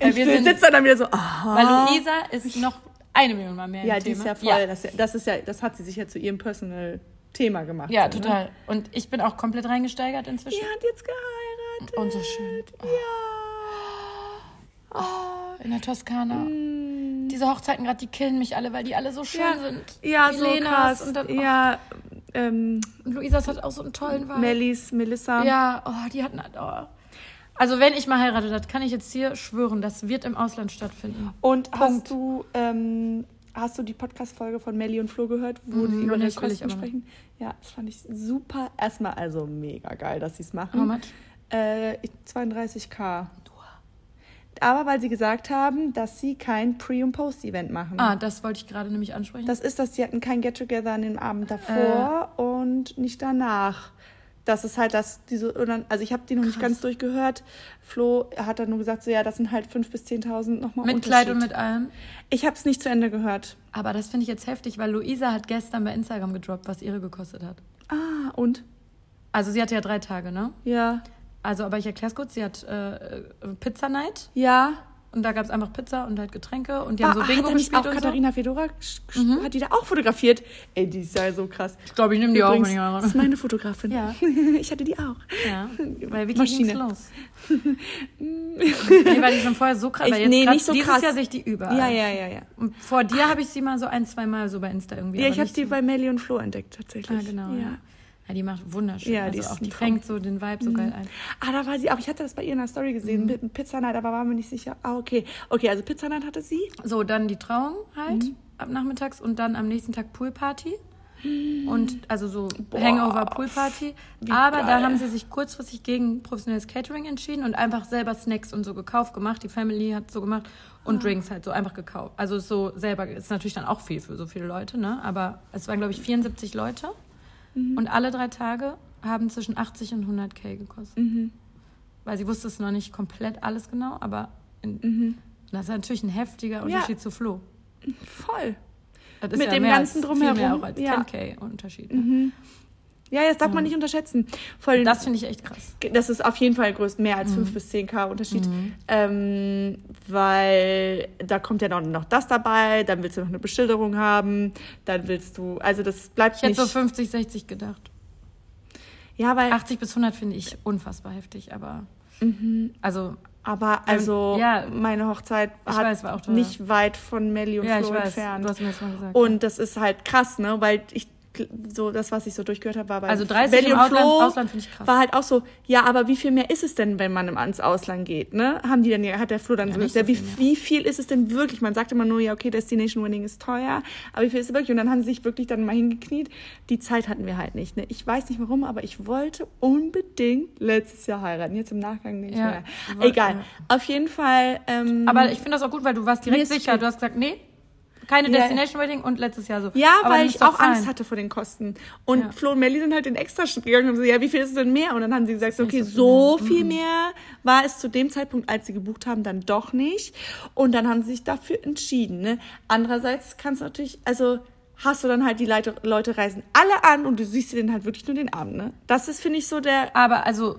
Ich wir sind- sitze dann wieder so, aha. Weil Luisa ist noch eine Million Mal mehr ja, die ist Thema. ja voll. Das, das ist ja, das hat sie sich ja zu ihrem Personal Thema gemacht. Ja, so, ne? total. Und ich bin auch komplett reingesteigert inzwischen. Die hat jetzt geheiratet. Und so schön. Ja. In der Toskana. Diese Hochzeiten gerade, die killen mich alle, weil die alle so schön Ja, sind. ja Die so Lenas krass. Und dann, oh, ja, ähm, Luisas hat auch so einen tollen Vibe. Mellies, Melissa. Ja, oh, die hatten oh. Also wenn ich mal heirate, das kann ich jetzt hier schwören, das wird im Ausland stattfinden. Und Punkt. hast du, ähm, hast du die Podcast-Folge von Melly und Flo gehört, wo Mhm, die über die Kosten sprechen? Ja, das fand ich super. Erstmal also mega geil, dass sie es machen. How much? Äh, 32k. Aber weil sie gesagt haben, dass sie kein Pre- und Post-Event machen. Ah, das wollte ich gerade nämlich ansprechen. Das ist, dass sie hatten kein Get-Together an dem Abend davor Äh. und nicht danach. Das ist halt das, diese, also ich habe die noch nicht ganz durchgehört. Flo hat dann nur gesagt, so ja, das sind halt 5.000 bis 10.000 nochmal mit. Kleid und mit allem. Ich habe es nicht zu Ende gehört. Aber das finde ich jetzt heftig, weil Luisa hat gestern bei Instagram gedroppt, was ihre gekostet hat. Ah, und? Also sie hatte ja drei Tage, ne? Ja. Also, aber ich erkläre es kurz. Sie hat äh, Pizza Night Ja. und da gab es einfach Pizza und halt Getränke und die haben so Ah, Bingo hat gespielt auch und Katharina Fedora, gesch- gesch- hat die da auch fotografiert? Ey, die ist ja so krass. so. Ich glaube, ich nehme die auch, Übrigens, ich das ist meine Fotografin. Ja. Ich hatte die auch. Ja, weil Vicky Maschine. los. nee, weil die schon vorher so krass, Ich- nee, nicht so dieses krass. Jahr sehe ich die überall. Ja, ja, ja, ja. Und vor dir habe ich sie mal so ein, zwei Mal so bei Insta irgendwie. Ja, ich habe die so. bei Melly und Flo entdeckt, tatsächlich. Ah, genau. Ja. Ja. Ja. die macht wunderschön. Ja, also die ist auch, die fängt so den Vibe so geil ein. Ah, da war sie auch. Ich hatte das bei ihr in der Story gesehen. Mhm. Mit Pizza Night, aber war mir nicht sicher. Ah, okay. Okay, also Pizza Night hatte sie. So, dann die Trauung halt Mhm. ab nachmittags und dann am nächsten Tag Poolparty. Und also so Hangover Poolparty. Aber da geil. haben sie sich kurzfristig gegen professionelles Catering entschieden und einfach selber Snacks und so gekauft, gemacht. Die Family hat so gemacht und Drinks halt so einfach gekauft. Also so selber ist natürlich dann auch viel für so viele Leute, ne? Aber es waren glaube ich 74 Leute und alle drei Tage haben zwischen 80 und 100 K gekostet. Weil sie wusste es noch nicht komplett alles genau, aber in, das ist natürlich ein heftiger Unterschied zu Flo. Voll. Das ist Mit ja dem mehr ganzen als, Drumherum, Viel mehr auch als ja. Mhm. 10k Unterschied. Ne? Ja, das darf man nicht unterschätzen. Voll, Das finde ich echt krass. das ist auf jeden Fall größt, mehr Mhm. als 5 bis 10k Unterschied. Ähm, weil da kommt ja noch, noch das dabei, dann willst du noch eine Beschilderung haben, dann willst du, also das bleibt Ich hätte nicht. so 50, 60 gedacht. ja, weil, 80 bis 100 finde ich unfassbar heftig, aber also aber also ja. meine Hochzeit Ich hat weiß, nicht weit von Melly und ja, ich Flo entfernt. du hast mir das mal gesagt. Und das ist halt krass, ne? Weil ich so das, was ich so durchgehört habe, war bei Also 30 Belly im und Ausland- Flo Ausland finde ich krass. War halt auch so, ja, aber wie viel mehr ist es denn, wenn man ans Ausland geht, ne? Haben die dann ja, hat der Flo dann so nicht gesagt, so ja, viel wie, wie viel ist es denn wirklich? Man sagt immer nur, ja, okay, Destination Winning ist teuer, aber wie viel ist es wirklich? Und dann haben sie sich wirklich dann mal hingekniet. Die Zeit hatten wir halt nicht, ne? Ich weiß nicht warum, aber ich wollte unbedingt letztes Jahr heiraten. Jetzt im Nachgang nicht Ja, mehr. Egal. Auf jeden Fall, ähm, aber ich finde das auch gut, weil du warst direkt sicher. Du hast gesagt, nee, keine Ja. Destination Wedding und letztes Jahr so. Ja, Aber weil ich auch Angst fein. hatte vor den Kosten. Und Ja. Flo und Melly sind halt den extra Schritt gegangen und haben so, ja, wie viel ist es denn mehr? Und dann haben sie gesagt, okay, so so viel viel mehr war es zu dem Zeitpunkt, als sie gebucht haben, dann doch nicht. Und dann haben sie sich dafür entschieden. Ne? Andererseits kannst du natürlich, also hast du dann halt die Leute, Leute reisen alle an und du siehst dir den halt wirklich nur den Abend. Ne? Das ist, finde ich, so der Aber also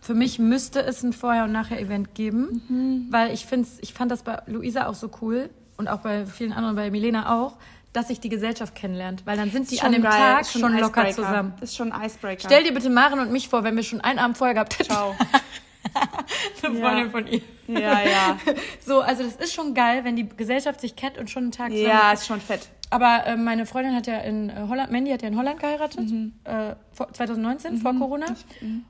für mich müsste es ein Vorher- und Nachher-Event geben, Mhm. weil ich finde, ich fand das bei Luisa auch so cool und auch bei vielen anderen, bei Milena auch, dass sich die Gesellschaft kennenlernt, weil dann sind die an dem geil, Tag schon schon locker Icebreaker. zusammen. Ist schon ein Icebreaker. Stell dir bitte Maren und mich vor, wenn wir schon einen Abend vorher gehabt hätten. Ciao. Eine Ja. Freundin von ihr. Ja, ja. So, also das ist schon geil, wenn die Gesellschaft sich kennt und schon einen Tag zusammen Ja, ist schon fett. Aber äh, meine Freundin hat ja in äh, Holland, Mandy hat ja in Holland geheiratet, Mhm. äh, vor, 2019, vor Corona.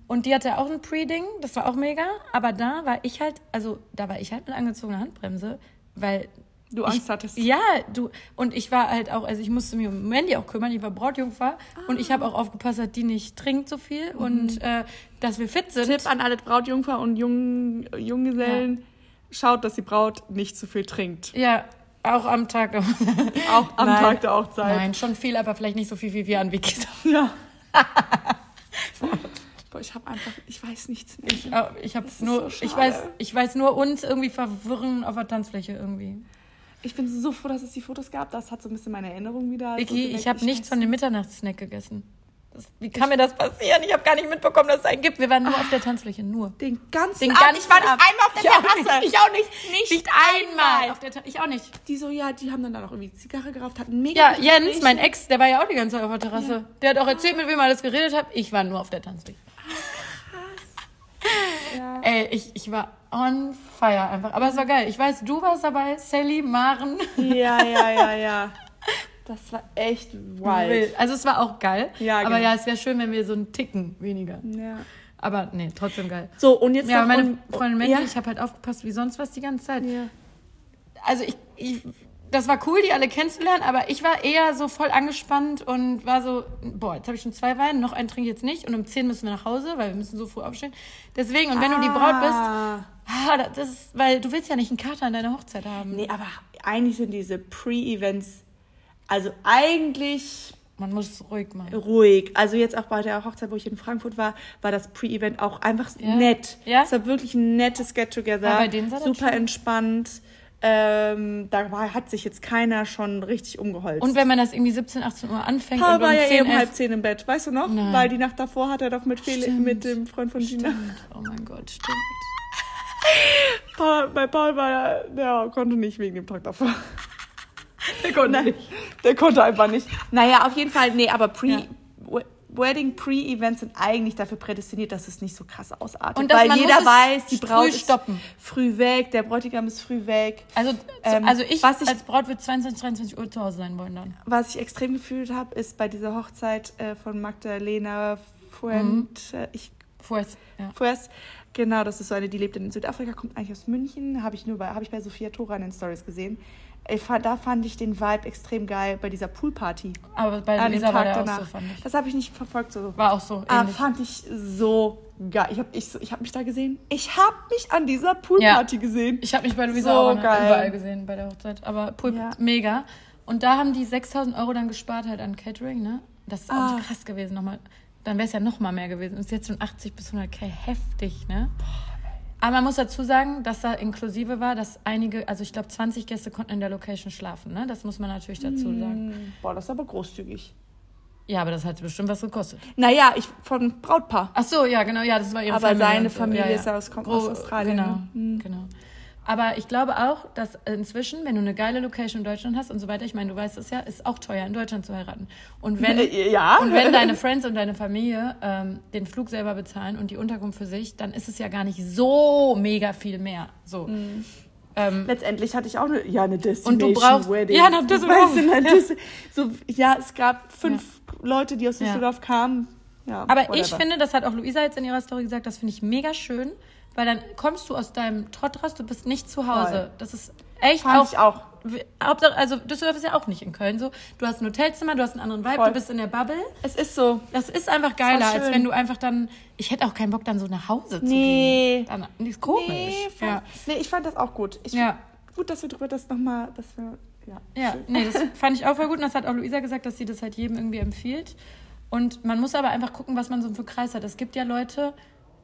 Und die hatte auch ein Pre-Ding, das war auch mega. Aber da war ich halt, also da war ich halt mit angezogener Handbremse, weil. Du Angst hattest. Ja, du. Und ich war halt auch, also ich musste mich um Mandy auch kümmern, die war Brautjungfer. Und ich habe auch aufgepasst, dass die nicht trinkt so viel und äh, dass wir fit sind. Tipp an alle Brautjungfer und Jung, Junggesellen. Schaut, dass die Braut nicht zu viel trinkt. Ja, auch am Tag. Auch am Nein. Tag der Hochzeit. Nein, schon viel, aber vielleicht nicht so viel wie wir an Wikis. Ja. Boah, ich habe einfach, ich weiß nichts mehr. Ich, äh, ich nur, so ich weiß, ich weiß nur uns irgendwie verwirren auf der Tanzfläche irgendwie. Ich bin so froh, dass es die Fotos gab. Das hat so ein bisschen meine Erinnerung wieder. so Vicky, geweckt. ich habe nichts von dem Mitternachtssnack gegessen. Das, wie kann mir das passieren? Ich habe gar nicht mitbekommen, dass es einen gibt. Wir waren nur auf der Tanzfläche, nur. Den ganzen Den Abend. ganzen Ich war nicht Abend. einmal auf der Ich auch Terrasse. nicht. Ich auch nicht. Nicht, Nicht einmal. Ich auch nicht. Die so, ja, die haben dann da noch irgendwie Zigarre geraucht, hatten mega Ja, Jens, mein Ex, der war ja auch die ganze Zeit auf der Terrasse. Der hat auch erzählt, mit wem er alles geredet hat. Ich war nur auf der Tanzfläche. Ey, ich, ich war on fire einfach. Aber es war geil. Ich weiß, du warst dabei, Sally, Maren. ja, ja, ja, ja. Das war echt wild. Also es war auch geil. Ja, aber genau. ja, es wäre schön, wenn wir so einen Ticken weniger. Ja. Aber nee, trotzdem geil. So, und jetzt Ja, meine und- Freundin Mandy, ja. ich habe halt aufgepasst wie sonst was die ganze Zeit. Ja. Also ich, ich, das war cool, die alle kennenzulernen, aber ich war eher so voll angespannt und war so, boah, jetzt habe ich schon zwei Wein, noch einen trinke ich jetzt nicht und um 10 müssen wir nach Hause, weil wir müssen so früh aufstehen. Deswegen, und wenn du die Braut bist, Ah. ah, das ist, weil du willst ja nicht einen Kater an deiner Hochzeit haben. Nee, aber eigentlich sind diese Pre-Events, also eigentlich Man muss ruhig machen. ruhig. Also jetzt auch bei der Hochzeit, wo ich in Frankfurt war, war das Pre-Event auch einfach Ja. nett. Ja? Es war wirklich ein nettes Get-Together. Das Super entspannt. Ähm, da war, hat sich jetzt keiner schon richtig umgeholzt. Und wenn man das irgendwie 17, 18 Uhr anfängt Paul und um war ja 10, eh um 11 halb zehn im Bett, weißt du noch? Nein. Weil die Nacht davor hat er doch mit, Feli Stimmt. mit dem Freund von Gina. Stimmt. Oh mein Gott, stimmt. Paul, bei Paul war er, der konnte nicht wegen dem Traktorfahrer. Der konnte Nein, nicht. Der konnte einfach nicht. Naja, auf jeden Fall, nee, aber Pre, Ja. We- Wedding Pre-Events sind eigentlich dafür prädestiniert, dass es nicht so krass ausartet. Und dass weil man jeder weiß, die früh Braut ist stoppen. früh weg, der Bräutigam ist früh weg. Also, Ähm, also ich, was ich- als Braut würde 22, 23 Uhr zu Hause sein wollen dann. Was ich extrem gefühlt habe, ist bei dieser Hochzeit äh, von Magdalena Fuent, äh, ich ja. Fues. Genau, das ist so eine, die lebt in Südafrika, kommt eigentlich aus München. Habe ich nur bei, habe ich bei Sophia Tora in den Stories gesehen. Ich da fand ich den Vibe extrem geil bei dieser Poolparty. Aber bei An Lisa war der auch danach. so, fand ich. Das habe ich nicht verfolgt. So. War auch so Ah, ähnlich. fand ich so geil. Ich habe ich, ich hab mich da gesehen. Ich habe mich an dieser Poolparty gesehen. Ich habe mich bei Luisa So auch geil. überall gesehen bei der Hochzeit. Aber Pulp, Ja. mega. Und da haben die 6000 Euro dann gespart halt an Catering, ne? Das ist auch Ah. krass gewesen nochmal. Dann wäre es ja noch mal mehr gewesen. Und ist jetzt von 80 bis 100k heftig, ne? Aber man muss dazu sagen, dass da inklusive war, dass einige, also ich glaube 20 Gäste konnten in der Location schlafen, ne? Das muss man natürlich dazu sagen. Hm, Boah, das ist aber großzügig. Ja, aber das hat bestimmt was gekostet. Naja, ich vom Brautpaar. Ach so, ja, genau, ja, das war ihre Aber Family. seine und so. Familie ja, ja. ist aus- kommt aus Australien, Genau, ne? Hm. genau. Aber ich glaube auch, dass inzwischen, wenn du eine geile Location in Deutschland hast und so weiter, ich meine, du weißt es ja, ist auch teuer, in Deutschland zu heiraten. Und wenn, ja. und wenn deine Friends und deine Familie ähm, den Flug selber bezahlen und die Unterkunft für sich, dann ist es ja gar nicht so mega viel mehr. So. Hm. Ähm, Letztendlich hatte ich auch eine, ja, eine Destination Und du brauchst- Wedding. Ja, eine Düsseldorf. Weißt Ja. So, ja, es gab fünf Leute, die aus Ja. Düsseldorf kamen. Ja, Aber ich whatever. finde, das hat auch Luisa jetzt in ihrer Story gesagt, das finde ich mega schön, weil dann kommst du aus deinem Trott raus, du bist nicht zu Hause. Voll. Das ist echt Fand auch, ich auch. Hauptsache, also Düsseldorf ist ja auch nicht in Köln so. Du hast ein Hotelzimmer, du hast einen anderen Vibe, Voll. du bist in der Bubble. Es ist so. Das ist einfach geiler, als wenn du einfach dann. Ich hätte auch keinen Bock, dann so nach Hause zu Nee. gehen. Dann, das ist komisch. Nee, fand, ja. nee, ich fand das auch gut. Ich Ja. Gut, dass wir drüber das nochmal, dass wir, ja. Ja, schön. nee, das fand ich auch voll gut. Und das hat auch Luisa gesagt, dass sie das halt jedem irgendwie empfiehlt. Und man muss aber einfach gucken, was man so für Kreis hat. Es gibt ja Leute,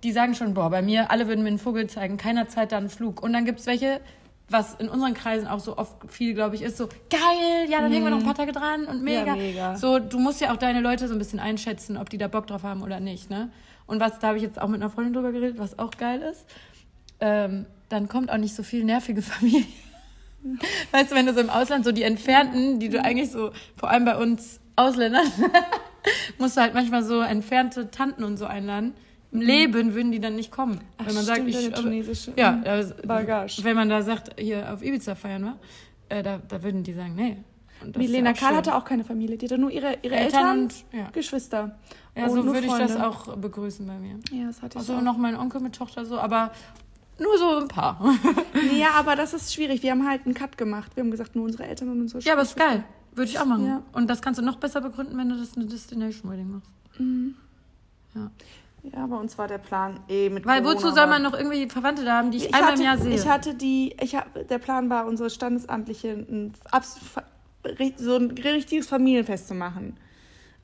die sagen schon, boah, bei mir, alle würden mir einen Vogel zeigen, keiner zahlt da einen Flug. Und dann gibt es welche, was in unseren Kreisen auch so oft viel, glaube ich, ist so, geil, ja, dann hängen wir noch ein paar Tage dran und mega. Mhm. Ja, mega. So, du musst ja auch deine Leute so ein bisschen einschätzen, ob die da Bock drauf haben oder nicht, ne? Und was, da habe ich jetzt auch mit einer Freundin drüber geredet, was auch geil ist, ähm, dann kommt auch nicht so viel nervige Familie. Weißt du, wenn du so im Ausland so die Entfernten, die du eigentlich so, vor allem bei uns Ausländern, musst du halt manchmal so entfernte Tanten und so einladen. Im Leben würden die dann nicht kommen. Ach, wenn man sagt, stimmt, ich, deine tunesische, ja, mhm. also, Bagage. wenn man da sagt, hier auf Ibiza feiern wir, äh, da, da würden die sagen, nee. Milena Karl schön. hatte auch keine Familie. Die hatte nur ihre, ihre Eltern Eltern, und- ja. Geschwister. Ja, so würde ich das Freunde. auch begrüßen bei mir. Ja, das hatte ich Also auch. noch mein Onkel mit Tochter so, aber nur so ein paar. Ja, aber das ist schwierig. Wir haben halt einen Cut gemacht. Wir haben gesagt, nur unsere Eltern und unsere ja, aber ist geil. Würde ich auch machen. Ja. Und das kannst du noch besser begründen, wenn du das eine Destination Wedding machst. Ja. Ja, bei uns war der Plan eh mit Weil Corona wozu soll man noch irgendwie Verwandte da haben, die ich, Ich einmal hatte, im Jahr sehe? ich hatte die, ich hab, der Plan war, unsere Standesamtliche so ein richtiges Familienfest zu machen.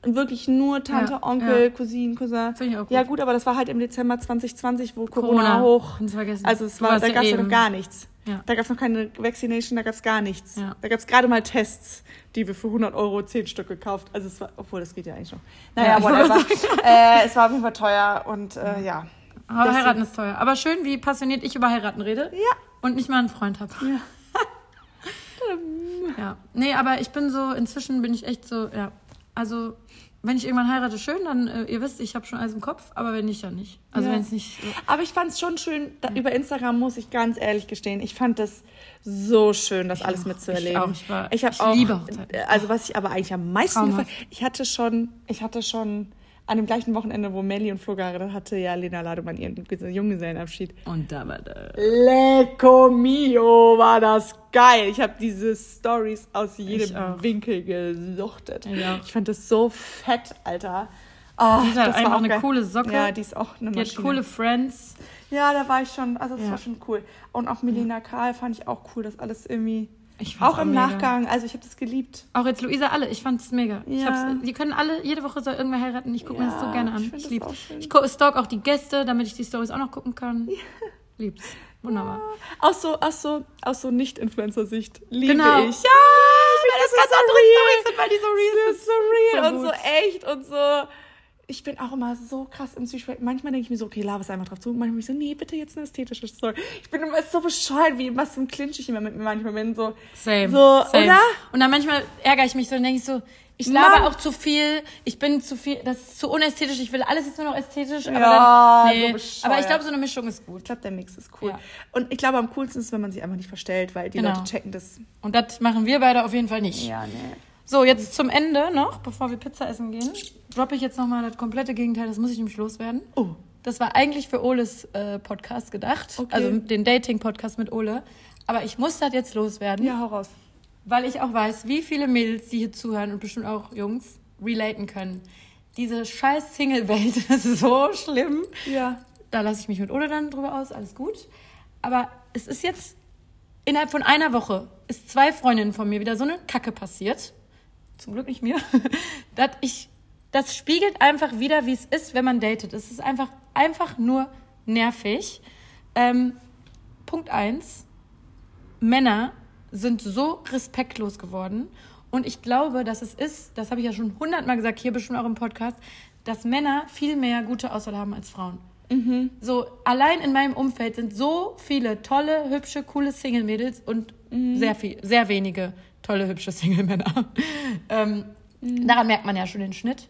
Und wirklich nur Tante, Ja, Onkel, ja. Cousin, Cousin. Gut. Ja gut, aber das war halt im Dezember 2020, wo Corona, Corona. hoch. Also es war, da gab es ja noch gar nichts. Ja. Da gab es noch keine Vaccination, da gab es gar nichts. Ja. Da gab es gerade mal Tests, die wir für 100 Euro 10 Stück gekauft. Also es war, obwohl das geht ja eigentlich noch. Naja, Ja, whatever. äh, es war auf jeden Fall teuer und äh, ja. Aber Deswegen- heiraten ist teuer. Aber schön, wie passioniert ich über heiraten rede. Ja. Und nicht mal einen Freund habe. Ja. Ja. Nee, aber ich bin so, inzwischen bin ich echt so, ja. Also, wenn ich irgendwann heirate, schön, dann, äh, ihr wisst, ich habe schon alles im Kopf, aber wenn nicht, dann nicht. Also, Ja. wenn es nicht. So. Aber ich fand es schon schön, da, über Instagram muss ich ganz ehrlich gestehen, ich fand das so schön, das alles auch, mitzuerleben. ich auch, ich war- ich, ich auch, liebe Hochzeiten. Also was ich aber eigentlich am meisten gefallen, ich hatte schon, ich hatte schon an dem gleichen Wochenende, wo Melly und Flo geheiratet hatte, ja Lena Lademann ihren Junggesellenabschied. Und da war da. Lecco mio, war das geil. Ich habe diese Stories aus jedem. Winkel gesuchtet. Ich auch. Ich fand das so fett, Alter. Oh, Die das war einfach auch eine geil. coole Socke. Ja, die ist auch eine Die hat Maschine. coole Friends. Ja, da war ich schon, also das Ja. war schon cool. Und auch Melina Karl fand ich auch cool, das alles irgendwie. Ich Auch im mega. Nachgang, also ich habe das geliebt. Auch jetzt Luisa, alle. Ich fand's mega. Ich Ja. hab's, die können alle, jede Woche soll irgendwer heiraten. Ich gucke mir das so Ja, gerne ich an. Ich, auch schön. Ich stalk auch die Gäste, damit ich die Stories auch noch gucken kann. Lieb's. Wunderbar. Aus so, aus so, aus so Nicht-Influencer-Sicht liebe Genau. ich. Ja, weil das, ganz ist so andere real. Storys sind, weil die so real ist so real So und so echt und so. Ich bin auch immer so krass im Zwiespalt. Manchmal denke ich mir so, okay, laber es einfach drauf zu. Manchmal bin ich so, nee, bitte jetzt eine ästhetische Story. Ich bin immer so bescheuert, wie was für ein Clinch ich immer mit mir manchmal bin. So, Same. so Same. oder? Und dann manchmal ärgere ich mich so und denke ich so, ich laber auch zu viel, ich bin zu viel, das ist zu unästhetisch, ich will alles jetzt nur noch ästhetisch, aber Ja, dann, so nee. bescheuert. aber ich glaube, so eine Mischung ist gut. Ich glaube, der Mix ist cool. Ja. Und ich glaube, am coolsten ist, wenn man sich einfach nicht verstellt, weil die Genau. Leute checken das. Und das machen wir beide auf jeden Fall nicht. Ja, nee. So, jetzt zum Ende noch, bevor wir Pizza essen gehen, droppe ich jetzt nochmal das komplette Gegenteil, das muss ich nämlich loswerden. Oh. Das war eigentlich für Oles äh, Podcast gedacht, Okay. also den Dating-Podcast mit Ole. Aber ich muss das jetzt loswerden, Ja, hau raus. weil ich auch weiß, wie viele Mädels, die hier zuhören und bestimmt auch Jungs, relaten können. Diese scheiß Single-Welt, ist so schlimm. Ja. Da lasse ich mich mit Ole dann drüber aus, alles gut. Aber es ist jetzt innerhalb von einer Woche ist zwei Freundinnen von mir wieder so eine Kacke passiert. Zum Glück nicht mir. dass ich, das spiegelt einfach wieder, wie es ist, wenn man datet. Es ist einfach, einfach nur nervig. Ähm, Punkt eins: Männer sind so respektlos geworden. Und ich glaube, dass es ist, das habe ich ja schon hundertmal gesagt, hier bestimmt auch im Podcast, dass Männer viel mehr gute Auswahl haben als Frauen. So, allein in meinem Umfeld sind so viele tolle, hübsche, coole Single-Mädels und sehr viel, sehr wenige tolle, hübsche Single-Männer. ähm, Daran merkt man ja schon den Schnitt.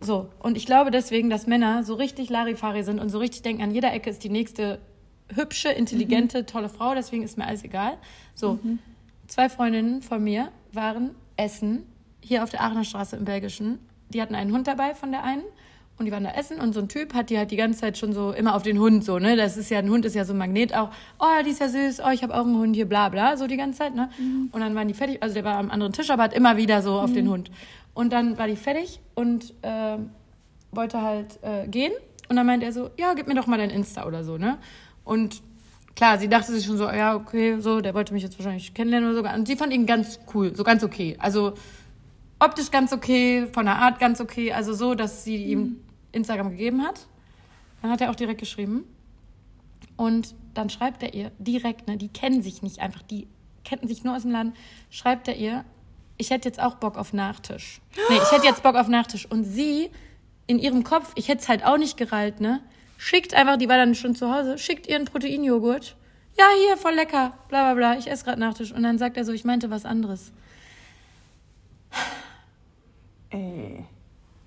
So, und ich glaube deswegen, dass Männer so richtig Larifari sind und so richtig denken, an jeder Ecke ist die nächste hübsche, intelligente, tolle Frau, deswegen ist mir alles egal. So, zwei Freundinnen von mir waren essen, hier auf der Aachener Straße im Belgischen. Die hatten einen Hund dabei von der einen und die waren da essen und so ein Typ hat die halt die ganze Zeit schon so immer auf den Hund so, ne? Das ist ja, ein Hund ist ja so ein Magnet auch. Oh, die ist ja süß, oh, ich habe auch einen Hund hier, bla bla, so die ganze Zeit, ne? Und dann waren die fertig, also der war am anderen Tisch, aber hat immer wieder so auf den Hund. Und dann war die fertig und ähm, wollte halt äh, gehen. Und dann meint er so, ja, gib mir doch mal dein Insta oder so, ne? Und klar, sie dachte sich schon so, ja, okay, so, der wollte mich jetzt wahrscheinlich kennenlernen oder so. Und sie fand ihn ganz cool, so ganz okay. Also optisch ganz okay, von der Art ganz okay. Also so, dass sie ihm Instagram gegeben hat. Dann hat er auch direkt geschrieben. Und dann schreibt er ihr direkt, ne, die kennen sich nicht einfach, die kennen sich nur aus dem Laden, schreibt er ihr, ich hätte jetzt auch Bock auf Nachtisch. Nee, ich hätte jetzt Bock auf Nachtisch. Und sie in ihrem Kopf, ich hätte es halt auch nicht gereilt, ne? Schickt einfach, die war dann schon zu Hause, schickt ihr einen Proteinjoghurt. Ja, hier, voll lecker, bla bla bla, ich esse gerade Nachtisch. Und dann sagt er so, ich meinte was anderes. Ey.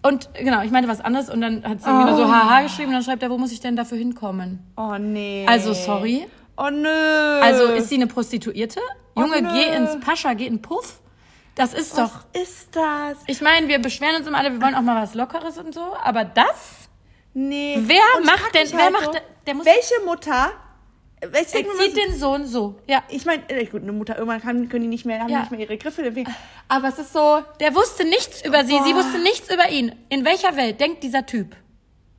Und genau, ich meinte was anderes und dann hat sie irgendwie nur so haha geschrieben und dann schreibt er, wo muss ich denn dafür hinkommen? Oh, nee. Also, sorry. Oh, nö. Also ist sie eine Prostituierte? Junge, Oh, nö. geh ins Pascha, geh in Puff. Das ist Was doch. ist das? Ich meine, wir beschweren uns immer alle, wir wollen auch mal was Lockeres und so, aber das? Nee. Wer Und macht denn- mich wer halt macht so, denn- der muss- welche Mutter? Ich Er zieht so- den Sohn so. Ja. ich meine, äh, gut, eine Mutter, irgendwann kann, können die nicht mehr, haben Ja. nicht mehr ihre Griffe. deswegen- Aber es ist so, Der wusste nichts über sie, sie Boah. wusste nichts über ihn. In welcher Welt denkt dieser Typ,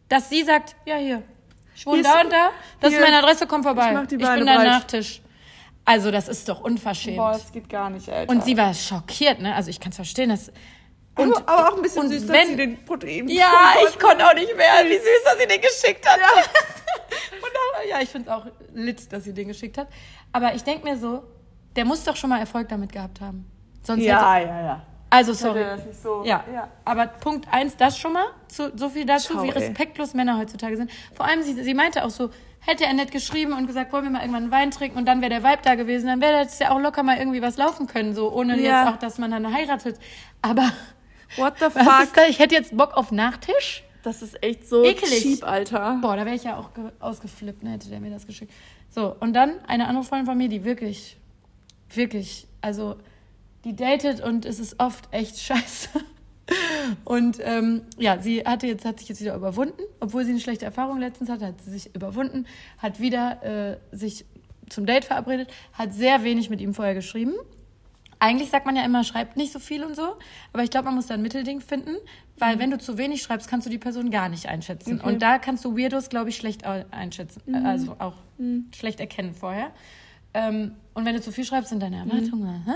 dass sie sagt, ja hier, ich wohne da und da, das hier, ist meine Adresse, komm vorbei. ich mach die ich Beine bin dein. Nachtisch. Also das ist doch unverschämt. boah, es geht gar nicht, Alter. Und sie war schockiert, ne? Also ich kann es verstehen, dass. und, aber auch ein bisschen süß, dass wenn- sie den Protein Ja, ich konnte auch nicht mehr. Wie süß, dass sie den geschickt hat. und auch, ja, ich finde es auch lit, dass sie den geschickt hat. Aber ich denke mir so, der muss doch schon mal Erfolg damit gehabt haben. Sonst Ja, hätte, ja, ja. also sorry. Das nicht so- ja. ja. aber Punkt eins, das schon mal. Zu, so viel dazu, Schau, wie ey. respektlos Männer heutzutage sind. Vor allem, sie, sie meinte auch so, hätte er nett geschrieben und gesagt, wollen wir mal irgendwann einen Wein trinken und dann wäre der Vibe da gewesen, dann wäre jetzt ja auch locker mal irgendwie was laufen können, so ohne Ja. jetzt auch, dass man dann heiratet. Aber What the fuck? da? Ich hätte jetzt Bock auf Nachtisch. Das ist echt so Ekelig. cheap, Alter. Boah, da wäre ich ja auch ge- ausgeflippt, ne, hätte der mir das geschickt. So, und dann eine andere Freundin von mir, die wirklich, wirklich, also die datet und es ist oft echt scheiße. Und ähm, ja, sie hatte jetzt, hat sich jetzt wieder überwunden, obwohl sie eine schlechte Erfahrung letztens hatte, hat sie sich überwunden, hat wieder äh, sich zum Date verabredet, hat sehr wenig mit ihm vorher geschrieben. Eigentlich sagt man ja immer, schreibt nicht so viel und so, aber ich glaube, man muss da ein Mittelding finden, weil wenn du zu wenig schreibst, kannst du die Person gar nicht einschätzen. Okay. Und da kannst du Weirdos, glaube ich, schlecht au- einschätzen, äh, also auch schlecht erkennen vorher. Ähm, und wenn du zu viel schreibst, sind deine Erwartungen, hä?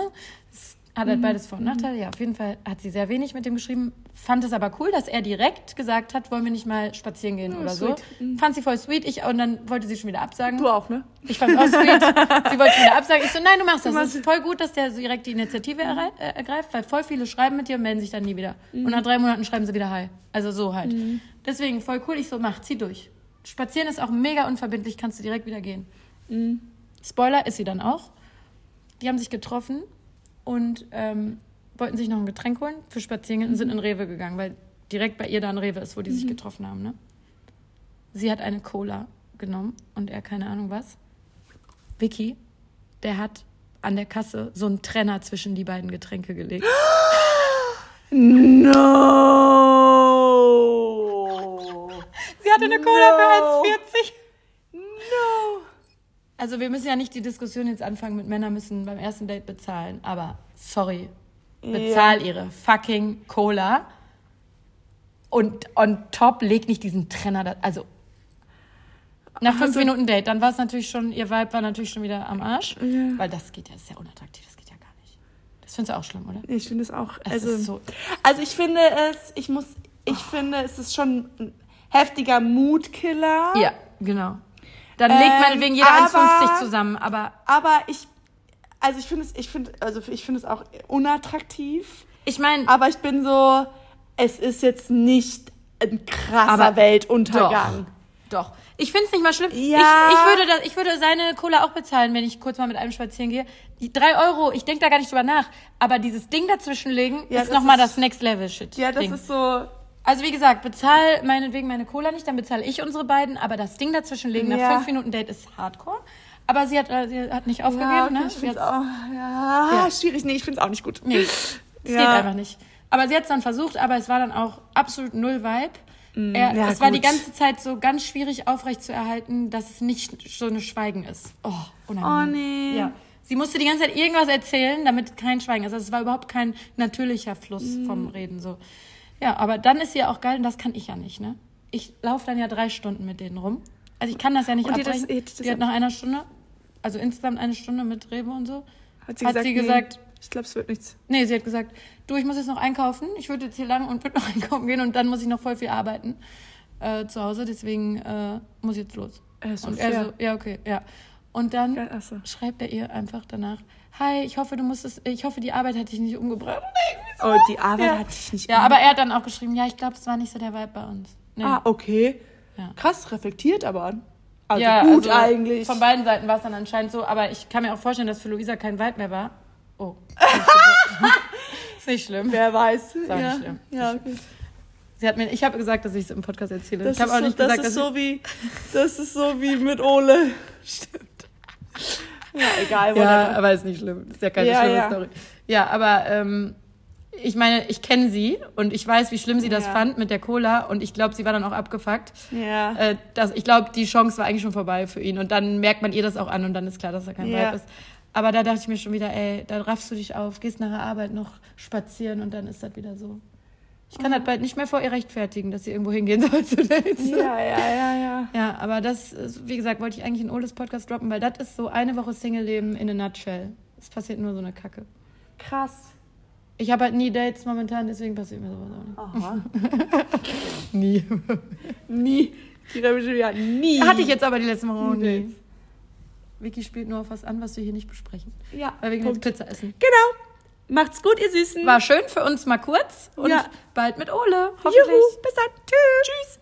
das Hat halt beides Vor- und Nachteile. Ja, auf jeden Fall hat sie sehr wenig mit dem geschrieben. Fand es aber cool, dass er direkt gesagt hat, wollen wir nicht mal spazieren gehen oder sweet. so. Fand sie voll sweet. Ich, und dann wollte sie schon wieder absagen. Du auch, ne? Ich fand es auch sweet. sie wollte wieder absagen. Ich so, nein, du machst das. Es ist voll gut, dass der so direkt die Initiative errei- äh, ergreift, weil voll viele schreiben mit dir und melden sich dann nie wieder. Und nach drei Monaten schreiben sie wieder Hi. Also so halt. Deswegen voll cool. Ich so, mach, zieh durch. Spazieren ist auch mega unverbindlich, kannst du direkt wieder gehen. Spoiler ist sie dann auch. Die haben sich getroffen und ähm, wollten sich noch ein Getränk holen für Spaziergänge und sind in Rewe gegangen, weil direkt bei ihr da ein Rewe ist, wo die sich getroffen haben. Ne? Sie hat eine Cola genommen und er keine Ahnung was. Vicky, der hat an der Kasse so einen Trenner zwischen die beiden Getränke gelegt. No! Sie hatte eine Cola No. für 1,40. Also wir müssen ja nicht die Diskussion jetzt anfangen mit Männer müssen beim ersten Date bezahlen, aber sorry, bezahl ihre fucking Cola und on top leg nicht diesen Trenner da, also nach fünf Also- Minuten Date, dann war es natürlich schon, ihr Vibe war natürlich schon wieder am Arsch, weil das geht ja, ist ja unattraktiv, das geht ja gar nicht. Das findest du auch schlimm, oder? Ich finde es auch. Es Also, so, also ich finde es, ich muss, ich finde, es ist schon ein heftiger Mutkiller. ja, genau. Dann legt Ähm, meinetwegen jeder aber- 1,50 zusammen, aber Aber ich, also ich finde es, ich finde, also ich finde es auch unattraktiv. ich meine, Aber ich bin so, es ist jetzt nicht ein krasser Aber Weltuntergang. Doch. Ich finde es nicht mal schlimm. Ja. Ich, ich, würde das, ich würde seine Cola auch bezahlen, wenn ich kurz mal mit einem spazieren gehe. Die drei Euro, ich denke da gar nicht drüber nach. Aber dieses Ding dazwischenlegen Ja, ist nochmal das Next Level Shit. Ja, das Ding. ist so. Also wie gesagt, bezahl meinetwegen meine Cola nicht, dann bezahle ich unsere beiden. Aber das Ding dazwischenlegen nach Ja. fünf Minuten Date ist Hardcore. Aber sie hat, äh, sie hat nicht aufgegeben, Ja, okay, ne? ich hat- auch, ja, Ja. schwierig. Nee, ich finde es auch nicht gut. Nee, es geht einfach nicht. Aber sie hat es dann versucht, aber es war dann auch absolut null Vibe. Er, Mm, ja, es war die gut. ganze Zeit so ganz schwierig aufrecht zu erhalten, dass es nicht so eine Schweigen ist. Oh, unangenehm. Oh, nee. Ja. Sie musste die ganze Zeit irgendwas erzählen, damit kein Schweigen ist. Also es war überhaupt kein natürlicher Fluss Mm. vom Reden so. Ja, aber dann ist sie ja auch geil und das kann ich ja nicht, ne? Ich laufe dann ja drei Stunden mit denen rum. Also ich kann das ja nicht Und das- abbrechen. die das- die hat nach einer Stunde, also insgesamt eine Stunde mit Rewe und so, Hat sie Hat gesagt? sie nee, gesagt- ich glaube, es wird nichts. Nee, sie hat gesagt, du, ich muss jetzt noch einkaufen. Ich würde jetzt hier lang und würde noch einkaufen gehen und dann muss ich noch voll viel arbeiten äh, zu Hause. Deswegen äh, muss ich jetzt los. Äh, ist und fair. er so, ja, okay, ja. Und dann Ja, ach so. schreibt er ihr einfach danach, hi, ich hoffe, du musstest, ich hoffe, die Arbeit hat dich nicht umgebracht. Oh, die Arbeit Ja. hatte ich nicht. Ja, aber er hat dann auch geschrieben, ja, ich glaube, es war nicht so der Vibe bei uns. Nee. Ah, okay. Ja. Krass, reflektiert aber. Also ja, gut also eigentlich. Von beiden Seiten war es dann anscheinend so, aber ich kann mir auch vorstellen, dass für Luisa kein Vibe mehr war. Oh. ist nicht schlimm. Wer weiß. auch ja. nicht schlimm. Ja, okay. Sie hat mir, ich habe gesagt, dass ich es im Podcast erzähle. Das ich habe ist auch so, nicht das gesagt, ist dass so wie, das ist so wie mit Ole. Stimmt. Ja, egal. Ja, aber ist nicht schlimm. Ist ja keine Ja, schlimme ja. Story. Ja, aber ähm, ich meine, ich kenne sie und ich weiß, wie schlimm sie das Ja. fand mit der Cola und ich glaube, sie war dann auch abgefuckt. Ja. Äh, das, ich glaube, die Chance war eigentlich schon vorbei für ihn und dann merkt man ihr das auch an und dann ist klar, dass er kein Ja. Vibe ist. Aber da dachte ich mir schon wieder, ey, da raffst du dich auf, gehst nach der Arbeit noch spazieren und dann ist das wieder so. Ich kann das bald nicht mehr vor ihr rechtfertigen, dass sie irgendwo hingehen soll zu Dates. ja, ja, ja, ja. Ja, aber das, ist- wie gesagt, wollte ich eigentlich in Oles Podcast droppen, weil das ist so eine Woche Single-Leben in a nutshell. Es passiert nur so eine Kacke. Krass. Ich habe halt nie Dates momentan, deswegen passiert mir sowas auch nicht. Aha. Nie. nie. Die Revision, ja, nie. Hatte ich jetzt aber die letzten Wochen auch Nie. Vicky spielt nur auf was an, was wir hier nicht besprechen. Ja, Weil wir gehen jetzt Pizza essen. Genau. Macht's gut, ihr Süßen. War schön für uns mal kurz und Ja. bald mit Ole. Hoffentlich. Juhu. Bis dann. Tschüss. Tschüss.